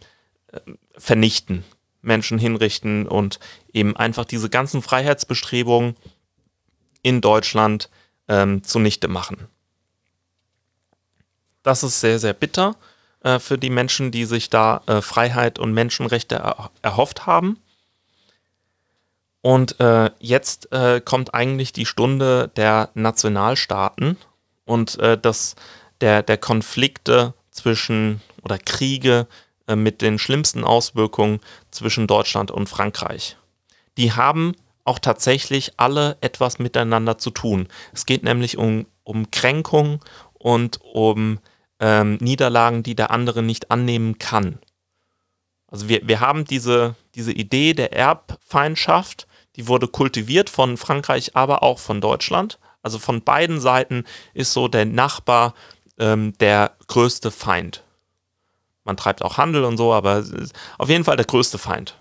äh, vernichten, Menschen hinrichten und eben einfach diese ganzen Freiheitsbestrebungen in Deutschland ähm, zunichte machen. Das ist sehr, sehr bitter äh, für die Menschen, die sich da äh, Freiheit und Menschenrechte er erhofft haben. Und äh, jetzt äh, kommt eigentlich die Stunde der Nationalstaaten und äh, das, der, der Konflikte zwischen oder Kriege mit den schlimmsten Auswirkungen zwischen Deutschland und Frankreich. Die haben auch tatsächlich alle etwas miteinander zu tun. Es geht nämlich um, um Kränkung und um ähm, Niederlagen, die der andere nicht annehmen kann. Also wir, wir haben diese, diese Idee der Erbfeindschaft, die wurde kultiviert von Frankreich, aber auch von Deutschland. Also von beiden Seiten ist so der Nachbar ähm, der größte Feind. Man treibt auch Handel und so, aber auf jeden Fall der größte Feind.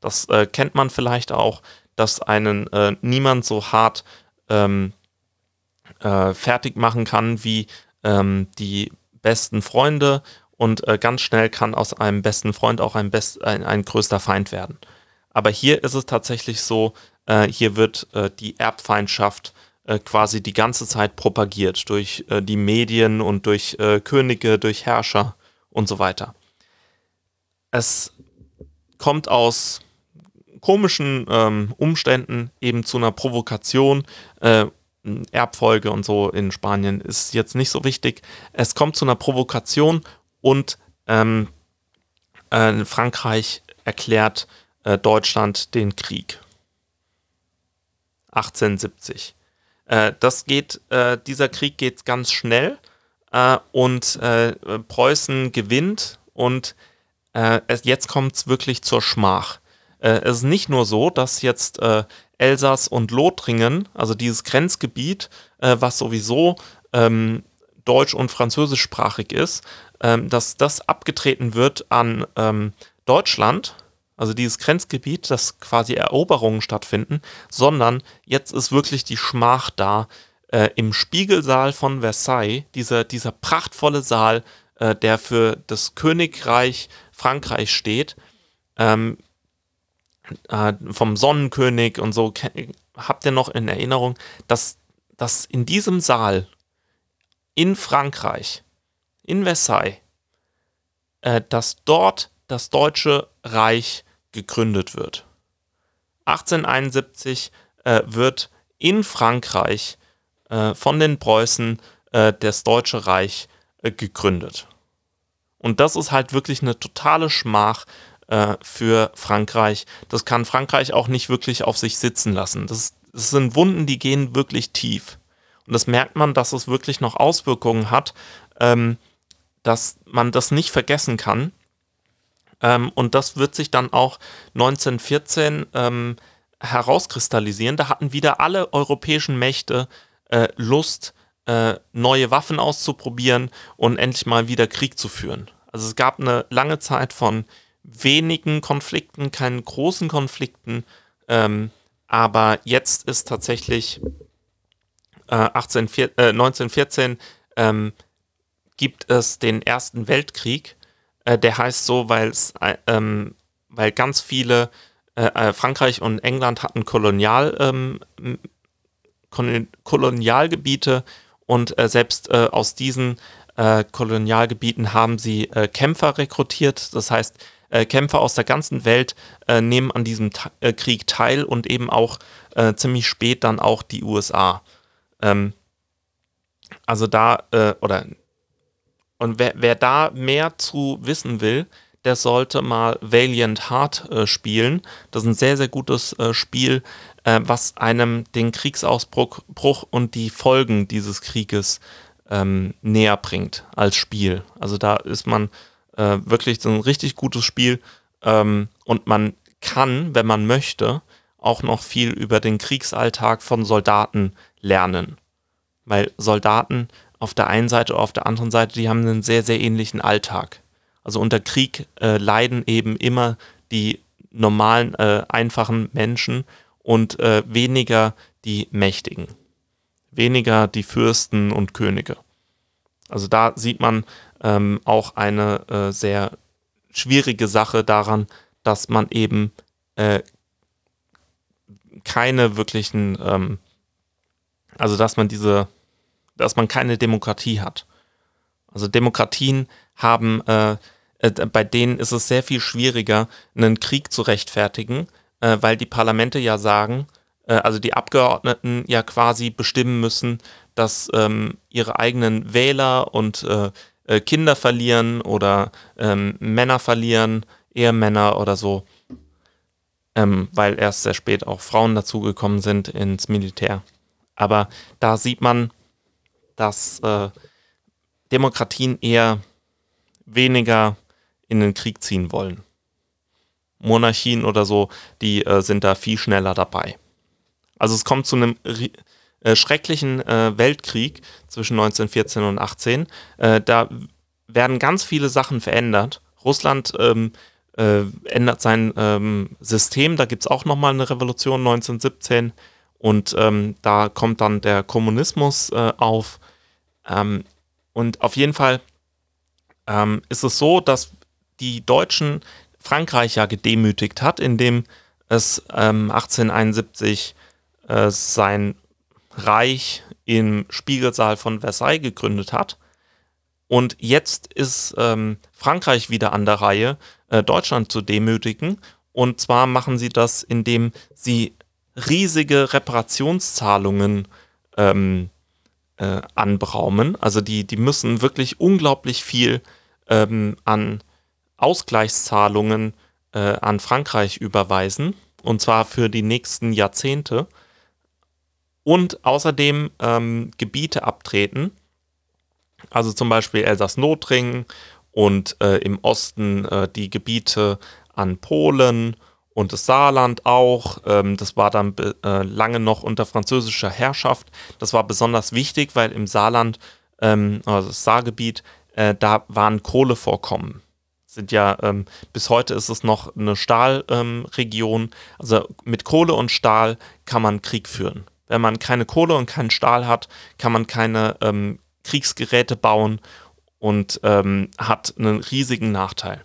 Das äh, kennt man vielleicht auch, dass einen äh, niemand so hart ähm, äh, fertig machen kann wie ähm, die besten Freunde und äh, ganz schnell kann aus einem besten Freund auch ein, best, ein, ein größter Feind werden. Aber hier ist es tatsächlich so, äh, hier wird äh, die Erbfeindschaft äh, quasi die ganze Zeit propagiert durch äh, die Medien und durch äh, Könige, durch Herrscher und so weiter. Es kommt aus komischen ähm, Umständen eben zu einer Provokation. Äh, Erbfolge und so in Spanien ist jetzt nicht so wichtig. Es kommt zu einer Provokation und ähm, äh, Frankreich erklärt äh, Deutschland den Krieg. 1870. Äh, das geht, äh, dieser Krieg geht ganz schnell äh, und äh, Preußen gewinnt und es, jetzt kommt es wirklich zur Schmach. Es ist nicht nur so, dass jetzt Elsass und Lothringen, also dieses Grenzgebiet, äh, was sowieso ähm, deutsch- und französischsprachig ist, ähm, dass das abgetreten wird an ähm, Deutschland, also dieses Grenzgebiet, dass quasi Eroberungen stattfinden, sondern jetzt ist wirklich die Schmach da. Äh, Im Spiegelsaal von Versailles, dieser, dieser prachtvolle Saal, äh, der für das Königreich Frankreich steht, ähm, äh, vom Sonnenkönig und so, habt ihr noch in Erinnerung, dass, dass in diesem Saal in Frankreich, in Versailles, äh, dass dort das Deutsche Reich gegründet wird. 1871 äh, wird in Frankreich äh, von den Preußen äh, das Deutsche Reich äh, gegründet. Und das ist halt wirklich eine totale Schmach äh, für Frankreich. Das kann Frankreich auch nicht wirklich auf sich sitzen lassen. Das, das sind Wunden, die gehen wirklich tief. Und das merkt man, dass es wirklich noch Auswirkungen hat, ähm, dass man das nicht vergessen kann. Ähm, und das wird sich dann auch 1914 ähm, herauskristallisieren. Da hatten wieder alle europäischen Mächte äh, Lust, äh, neue Waffen auszuprobieren und endlich mal wieder Krieg zu führen. Also es gab eine lange Zeit von wenigen Konflikten, keinen großen Konflikten, ähm, aber jetzt ist tatsächlich äh, 18, äh, 1914 ähm, gibt es den Ersten Weltkrieg. Äh, der heißt so, weil's, äh, ähm, weil ganz viele, äh, äh, Frankreich und England hatten Kolonial, ähm, Kolonialgebiete und selbst aus diesen Kolonialgebieten haben sie Kämpfer rekrutiert. Das heißt, Kämpfer aus der ganzen Welt nehmen an diesem Ta Krieg teil und eben auch ziemlich spät dann auch die USA. Ähm, also da, oder und wer, wer da mehr zu wissen will, der sollte mal Valiant Heart äh, spielen. Das ist ein sehr, sehr gutes äh, Spiel, äh, was einem den Kriegsausbruch und die Folgen dieses Krieges ähm, näher bringt als Spiel. Also da ist man äh, wirklich so ein richtig gutes Spiel ähm, und man kann, wenn man möchte, auch noch viel über den Kriegsalltag von Soldaten lernen. Weil Soldaten auf der einen Seite oder auf der anderen Seite, die haben einen sehr, sehr ähnlichen Alltag. Also unter Krieg äh, leiden eben immer die normalen, äh, einfachen Menschen und äh, weniger die Mächtigen. Weniger die Fürsten und Könige. Also da sieht man ähm, auch eine äh, sehr schwierige Sache daran, dass man eben äh, keine wirklichen, ähm, also dass man diese dass man keine Demokratie hat. Also Demokratien haben, äh, äh, bei denen ist es sehr viel schwieriger, einen Krieg zu rechtfertigen, äh, weil die Parlamente ja sagen, äh, also die Abgeordneten ja quasi bestimmen müssen, dass ähm, ihre eigenen Wähler und äh, äh, Kinder verlieren oder ähm, Männer verlieren, Ehemänner oder so, ähm, weil erst sehr spät auch Frauen dazugekommen sind ins Militär. Aber da sieht man, dass äh, Demokratien eher weniger in den Krieg ziehen wollen. Monarchien oder so, die äh, sind da viel schneller dabei. Also es kommt zu einem äh, schrecklichen äh, Weltkrieg zwischen 1914 und 18. Äh, da werden ganz viele Sachen verändert. Russland ähm, äh, ändert sein ähm, System, da gibt es auch nochmal eine Revolution 1917 und ähm, da kommt dann der Kommunismus auf. Ähm, und auf jeden Fall ähm, ist es so, dass die Deutschen Frankreich ja gedemütigt hat, indem es ähm, 1871 äh, sein Reich im Spiegelsaal von Versailles gegründet hat. Und jetzt ist ähm, Frankreich wieder an der Reihe, äh, Deutschland zu demütigen. Und zwar machen sie das, indem sie riesige Reparationszahlungen ähm, äh, anberaumen. Also die, die müssen wirklich unglaublich viel ähm, an Ausgleichszahlungen äh, an Frankreich überweisen. Und zwar für die nächsten Jahrzehnte. Und außerdem ähm, Gebiete abtreten. Also zum Beispiel Elsass-Lothringen und äh, im Osten äh, die Gebiete an Polen und das Saarland auch. Ähm, das war dann äh, lange noch unter französischer Herrschaft. Das war besonders wichtig, weil im Saarland, ähm, also das Saargebiet, äh, da waren Kohlevorkommen. Sind ja, ähm, bis heute ist es noch eine Stahlregion. also mit Kohle und Stahl kann man Krieg führen. Wenn man keine Kohle und keinen Stahl hat, kann man keine ähm, Kriegsgeräte bauen und ähm, hat einen riesigen Nachteil.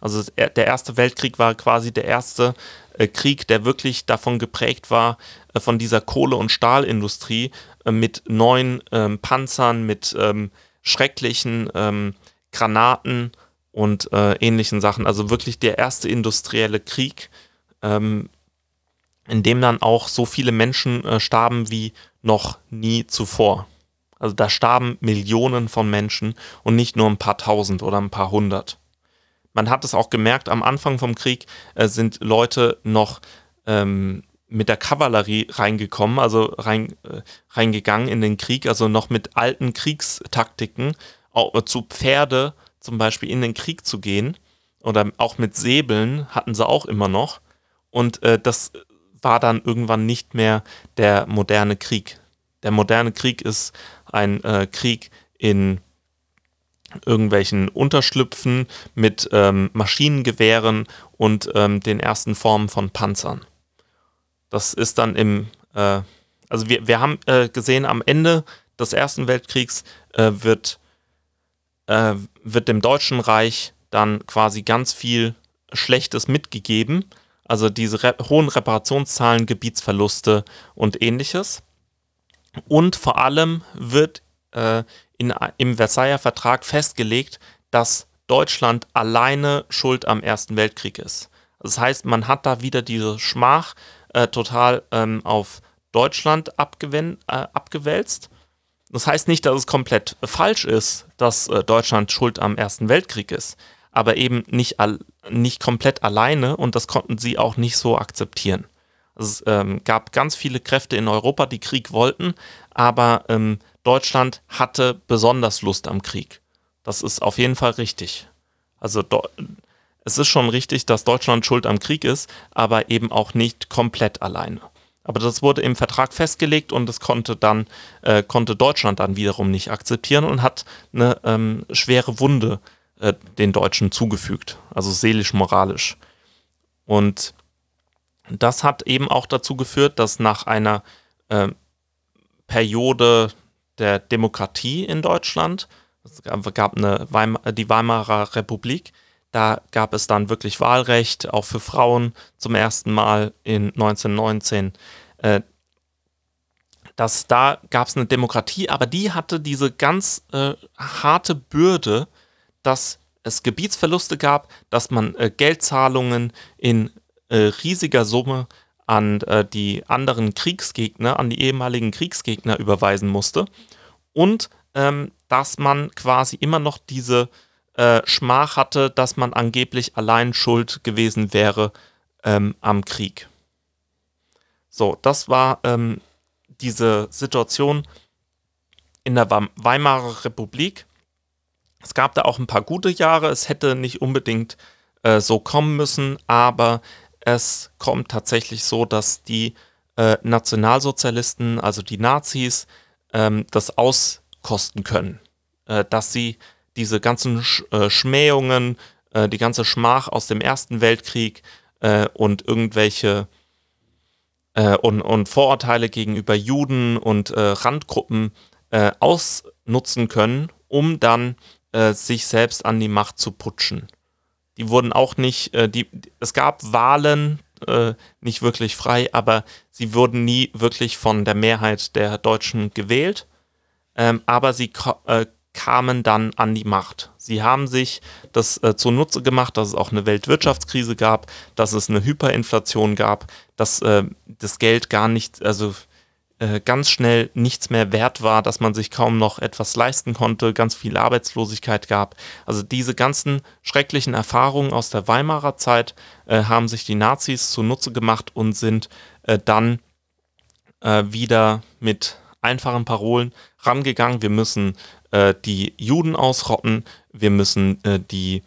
Also der Erste Weltkrieg war quasi der erste äh, Krieg, der wirklich davon geprägt war, äh, von dieser Kohle- und Stahlindustrie äh, mit neuen ähm, Panzern, mit ähm, schrecklichen ähm, Granaten und äh, ähnlichen Sachen. Also wirklich der erste industrielle Krieg, ähm, in dem dann auch so viele Menschen äh, starben wie noch nie zuvor. Also da starben Millionen von Menschen und nicht nur ein paar tausend oder ein paar hundert man hat es auch gemerkt, am Anfang vom Krieg äh, sind Leute noch ähm, mit der Kavallerie reingekommen, also rein, äh, reingegangen in den Krieg, also noch mit alten Kriegstaktiken, auch, äh, zu Pferde zum Beispiel in den Krieg zu gehen oder auch mit Säbeln hatten sie auch immer noch. Und äh, das war dann irgendwann nicht mehr der moderne Krieg. Der moderne Krieg ist ein äh, Krieg in irgendwelchen Unterschlüpfen mit ähm, Maschinengewehren und ähm, den ersten Formen von Panzern. Das ist dann im, äh, also wir, wir haben äh, gesehen, am Ende des Ersten Weltkriegs äh, wird, äh, wird dem Deutschen Reich dann quasi ganz viel Schlechtes mitgegeben. Also diese Re hohen Reparationszahlen, Gebietsverluste und ähnliches. Und vor allem wird äh, in, im Versailler Vertrag festgelegt, dass Deutschland alleine schuld am Ersten Weltkrieg ist. Das heißt, man hat da wieder diese Schmach äh, total ähm, auf Deutschland äh, abgewälzt. Das heißt nicht, dass es komplett falsch ist, dass äh, Deutschland schuld am Ersten Weltkrieg ist, aber eben nicht, nicht komplett alleine und das konnten sie auch nicht so akzeptieren. Es ähm, gab ganz viele Kräfte in Europa, die Krieg wollten, aber ähm, Deutschland hatte besonders Lust am Krieg. Das ist auf jeden Fall richtig. Also es ist schon richtig, dass Deutschland schuld am Krieg ist, aber eben auch nicht komplett alleine. Aber das wurde im Vertrag festgelegt und das konnte dann äh, konnte Deutschland dann wiederum nicht akzeptieren und hat eine ähm, schwere Wunde äh, den Deutschen zugefügt, also seelisch-moralisch. Und das hat eben auch dazu geführt, dass nach einer äh, Periode der Demokratie in Deutschland. Es gab eine Weimar, die Weimarer Republik. Da gab es dann wirklich Wahlrecht, auch für Frauen zum ersten Mal in 1919. Äh, das, da gab es eine Demokratie, aber die hatte diese ganz äh, harte Bürde, dass es Gebietsverluste gab, dass man äh, Geldzahlungen in äh, riesiger Summe an äh, die anderen Kriegsgegner, an die ehemaligen Kriegsgegner überweisen musste und ähm, dass man quasi immer noch diese äh, Schmach hatte, dass man angeblich allein schuld gewesen wäre ähm, am Krieg. So, das war ähm, diese Situation in der Weimarer Republik. Es gab da auch ein paar gute Jahre. Es hätte nicht unbedingt äh, so kommen müssen, aber es kommt tatsächlich so, dass die äh, Nationalsozialisten, also die Nazis, ähm, das auskosten können. Äh, dass sie diese ganzen Sch äh, Schmähungen, äh, die ganze Schmach aus dem Ersten Weltkrieg äh, und irgendwelche und, und, Vorurteile gegenüber Juden und Randgruppen ausnutzen können, um dann sich selbst an die Macht zu putschen die wurden auch nicht, äh, die, es gab Wahlen, äh, nicht wirklich frei, aber sie wurden nie wirklich von der Mehrheit der Deutschen gewählt. Ähm, aber sie äh, kamen dann an die Macht. Sie haben sich das äh, zunutze gemacht, dass es auch eine Weltwirtschaftskrise gab, dass es eine Hyperinflation gab, dass äh, das Geld gar nicht, also äh, ganz schnell nichts mehr wert war, dass man sich kaum noch etwas leisten konnte, ganz viel Arbeitslosigkeit gab. Also diese ganzen schrecklichen Erfahrungen aus der Weimarer Zeit äh, haben sich die Nazis zunutze gemacht und sind äh, dann äh, wieder mit einfachen Parolen rangegangen. Wir müssen äh, die Juden ausrotten, wir müssen die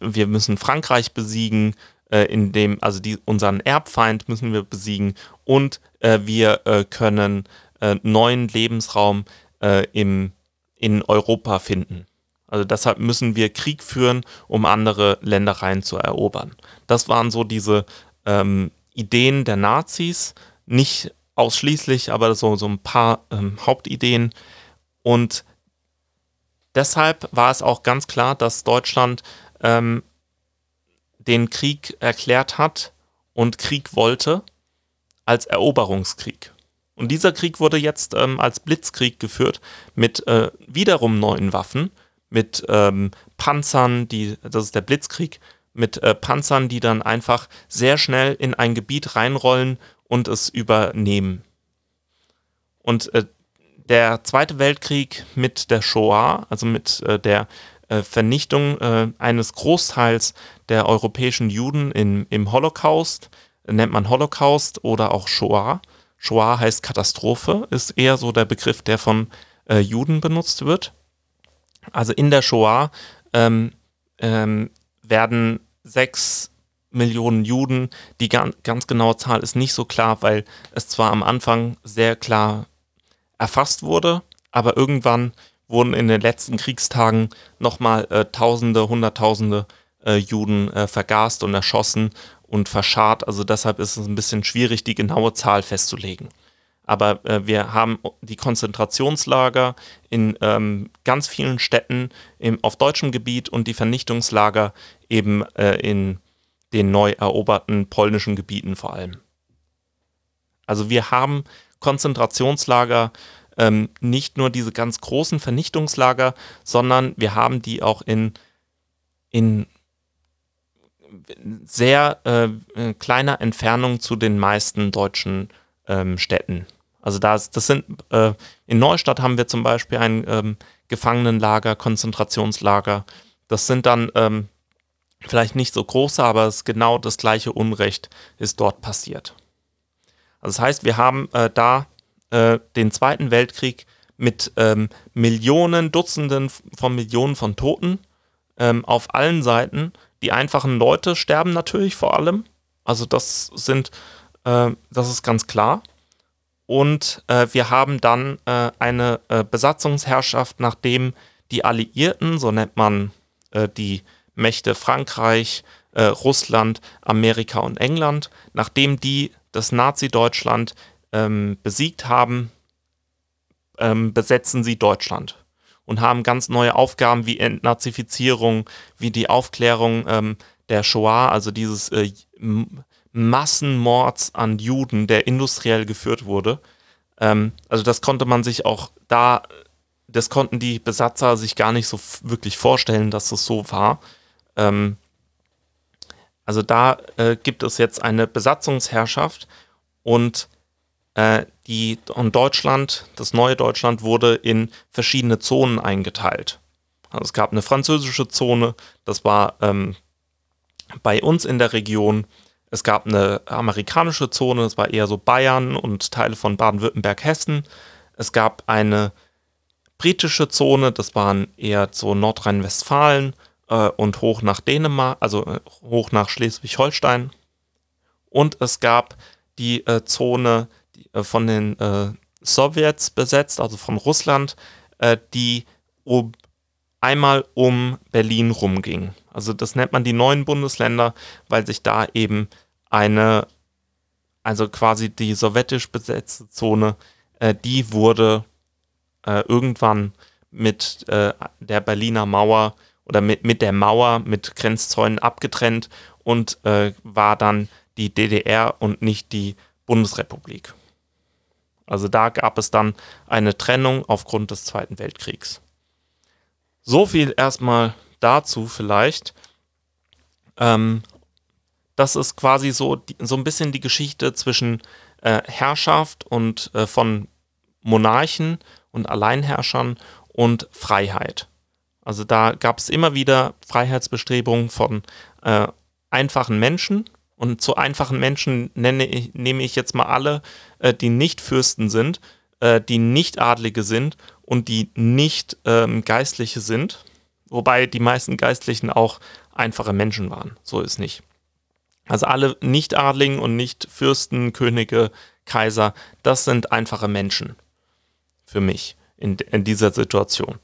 wir müssen Frankreich besiegen, in dem, also die, unseren Erbfeind müssen wir besiegen und äh, wir äh, können äh, neuen Lebensraum äh, im, in Europa finden. Also deshalb müssen wir Krieg führen, um andere Ländereien zu erobern. Das waren so diese ähm, Ideen der Nazis, nicht ausschließlich, aber so, so ein paar ähm, Hauptideen. Und deshalb war es auch ganz klar, dass Deutschland ähm, den Krieg erklärt hat und Krieg wollte als Eroberungskrieg. Und dieser Krieg wurde jetzt ähm, als Blitzkrieg geführt mit äh, wiederum neuen Waffen, mit ähm, Panzern, die, das ist der Blitzkrieg, mit äh, Panzern, die dann einfach sehr schnell in ein Gebiet reinrollen und es übernehmen. Und äh, der Zweite Weltkrieg mit der Shoah, also mit äh, der Vernichtung äh, eines Großteils der europäischen Juden in, im Holocaust, nennt man Holocaust oder auch Shoah. Shoah heißt Katastrophe, ist eher so der Begriff, der von äh, Juden benutzt wird. Also in der Shoah ähm, ähm, werden sechs Millionen Juden, die ganz, ganz genaue Zahl ist nicht so klar, weil es zwar am Anfang sehr klar erfasst wurde, aber irgendwann wurden in den letzten Kriegstagen nochmal äh, Tausende, Hunderttausende äh, Juden äh, vergast und erschossen und verscharrt. Also deshalb ist es ein bisschen schwierig, die genaue Zahl festzulegen. Aber äh, wir haben die Konzentrationslager in ähm, ganz vielen Städten im, auf deutschem Gebiet und die Vernichtungslager eben äh, in den neu eroberten polnischen Gebieten vor allem. Also wir haben Konzentrationslager, ähm, nicht nur diese ganz großen Vernichtungslager, sondern wir haben die auch in, in sehr äh, kleiner Entfernung zu den meisten deutschen ähm, Städten. Also das, das sind, äh, in Neustadt haben wir zum Beispiel ein ähm, Gefangenenlager, Konzentrationslager. Das sind dann ähm, vielleicht nicht so große, aber es genau das gleiche Unrecht ist dort passiert. Also das heißt, wir haben äh, da äh, den Zweiten Weltkrieg mit ähm, Millionen, Dutzenden von Millionen von Toten ähm, auf allen Seiten. Die einfachen Leute sterben natürlich vor allem. Also das sind, äh, das ist ganz klar. Und äh, wir haben dann äh, eine äh, Besatzungsherrschaft, nachdem die Alliierten, so nennt man äh, die Mächte Frankreich, Russland, Amerika und England, nachdem die das Nazi-Deutschland ähm, besiegt haben, ähm, besetzen sie Deutschland und haben ganz neue Aufgaben wie Entnazifizierung, wie die Aufklärung ähm, der Shoah, also dieses äh, Massenmords an Juden, der industriell geführt wurde. Ähm, also das konnte man sich auch da, das konnten die Besatzer sich gar nicht so wirklich vorstellen, dass das so war. Ähm, also da äh, gibt es jetzt eine Besatzungsherrschaft und die und Deutschland, das neue Deutschland wurde in verschiedene Zonen eingeteilt. Also es gab eine französische Zone, das war ähm, bei uns in der Region es gab eine amerikanische Zone, das war eher so Bayern und Teile von Baden-Württemberg, Hessen. Es gab eine britische Zone, das waren eher so Nordrhein-Westfalen äh, und hoch nach Dänemark, also äh, hoch nach Schleswig-Holstein. Und es gab die äh, Zone äh, von den äh, Sowjets besetzt, also von Russland, äh, die um, einmal um Berlin rumging. Also das nennt man die neuen Bundesländer, weil sich da eben eine, also quasi die sowjetisch besetzte Zone, äh, die wurde äh, irgendwann mit äh, der Berliner Mauer oder mit, mit der Mauer mit Grenzzäunen abgetrennt und äh, war dann die DDR und nicht die Bundesrepublik. Also da gab es dann eine Trennung aufgrund des Zweiten Weltkriegs. So viel erstmal dazu vielleicht. Ähm, das ist quasi so, so ein bisschen die Geschichte zwischen äh, Herrschaft und äh, von Monarchen und Alleinherrschern und Freiheit. Also da gab es immer wieder Freiheitsbestrebungen von äh, einfachen Menschen. Und zu einfachen Menschen nenne ich, nehme ich jetzt mal alle, äh, die nicht Fürsten sind, äh, die nicht Adlige sind und die nicht ähm, Geistliche sind. Wobei die meisten Geistlichen auch einfache Menschen waren. So ist nicht. Also alle Nicht-Adligen und Nicht-Fürsten, Könige, Kaiser, das sind einfache Menschen. Für mich in, in dieser Situation.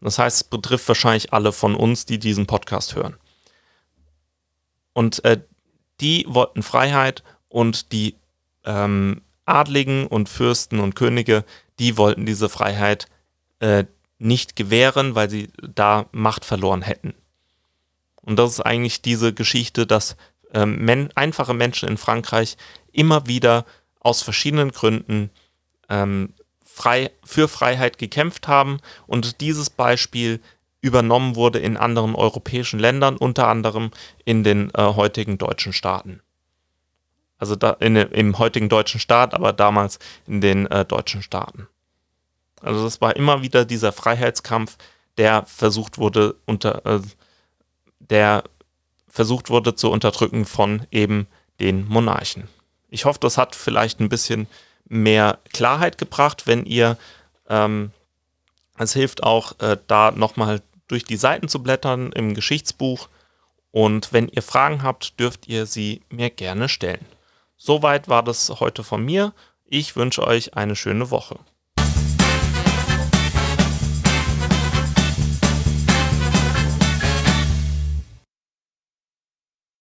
Das heißt, es betrifft wahrscheinlich alle von uns, die diesen Podcast hören. Und äh, die wollten Freiheit und die ähm, Adligen und Fürsten und Könige, die wollten diese Freiheit äh, nicht gewähren, weil sie da Macht verloren hätten. Und das ist eigentlich diese Geschichte, dass ähm, men einfache Menschen in Frankreich immer wieder aus verschiedenen Gründen ähm, frei, für Freiheit gekämpft haben und dieses Beispiel übernommen wurde in anderen europäischen Ländern, unter anderem in den äh, heutigen deutschen Staaten. Also da in, im heutigen deutschen Staat, aber damals in den äh, deutschen Staaten. Also das war immer wieder dieser Freiheitskampf, der versucht wurde unter, äh, der versucht wurde zu unterdrücken von eben den Monarchen. Ich hoffe, das hat vielleicht ein bisschen mehr Klarheit gebracht, wenn ihr, ähm, es hilft auch, äh, da nochmal durch die Seiten zu blättern im Geschichtsbuch Und wenn ihr Fragen habt, dürft ihr sie mir gerne stellen. Soweit war das heute von mir. Ich wünsche euch eine schöne Woche.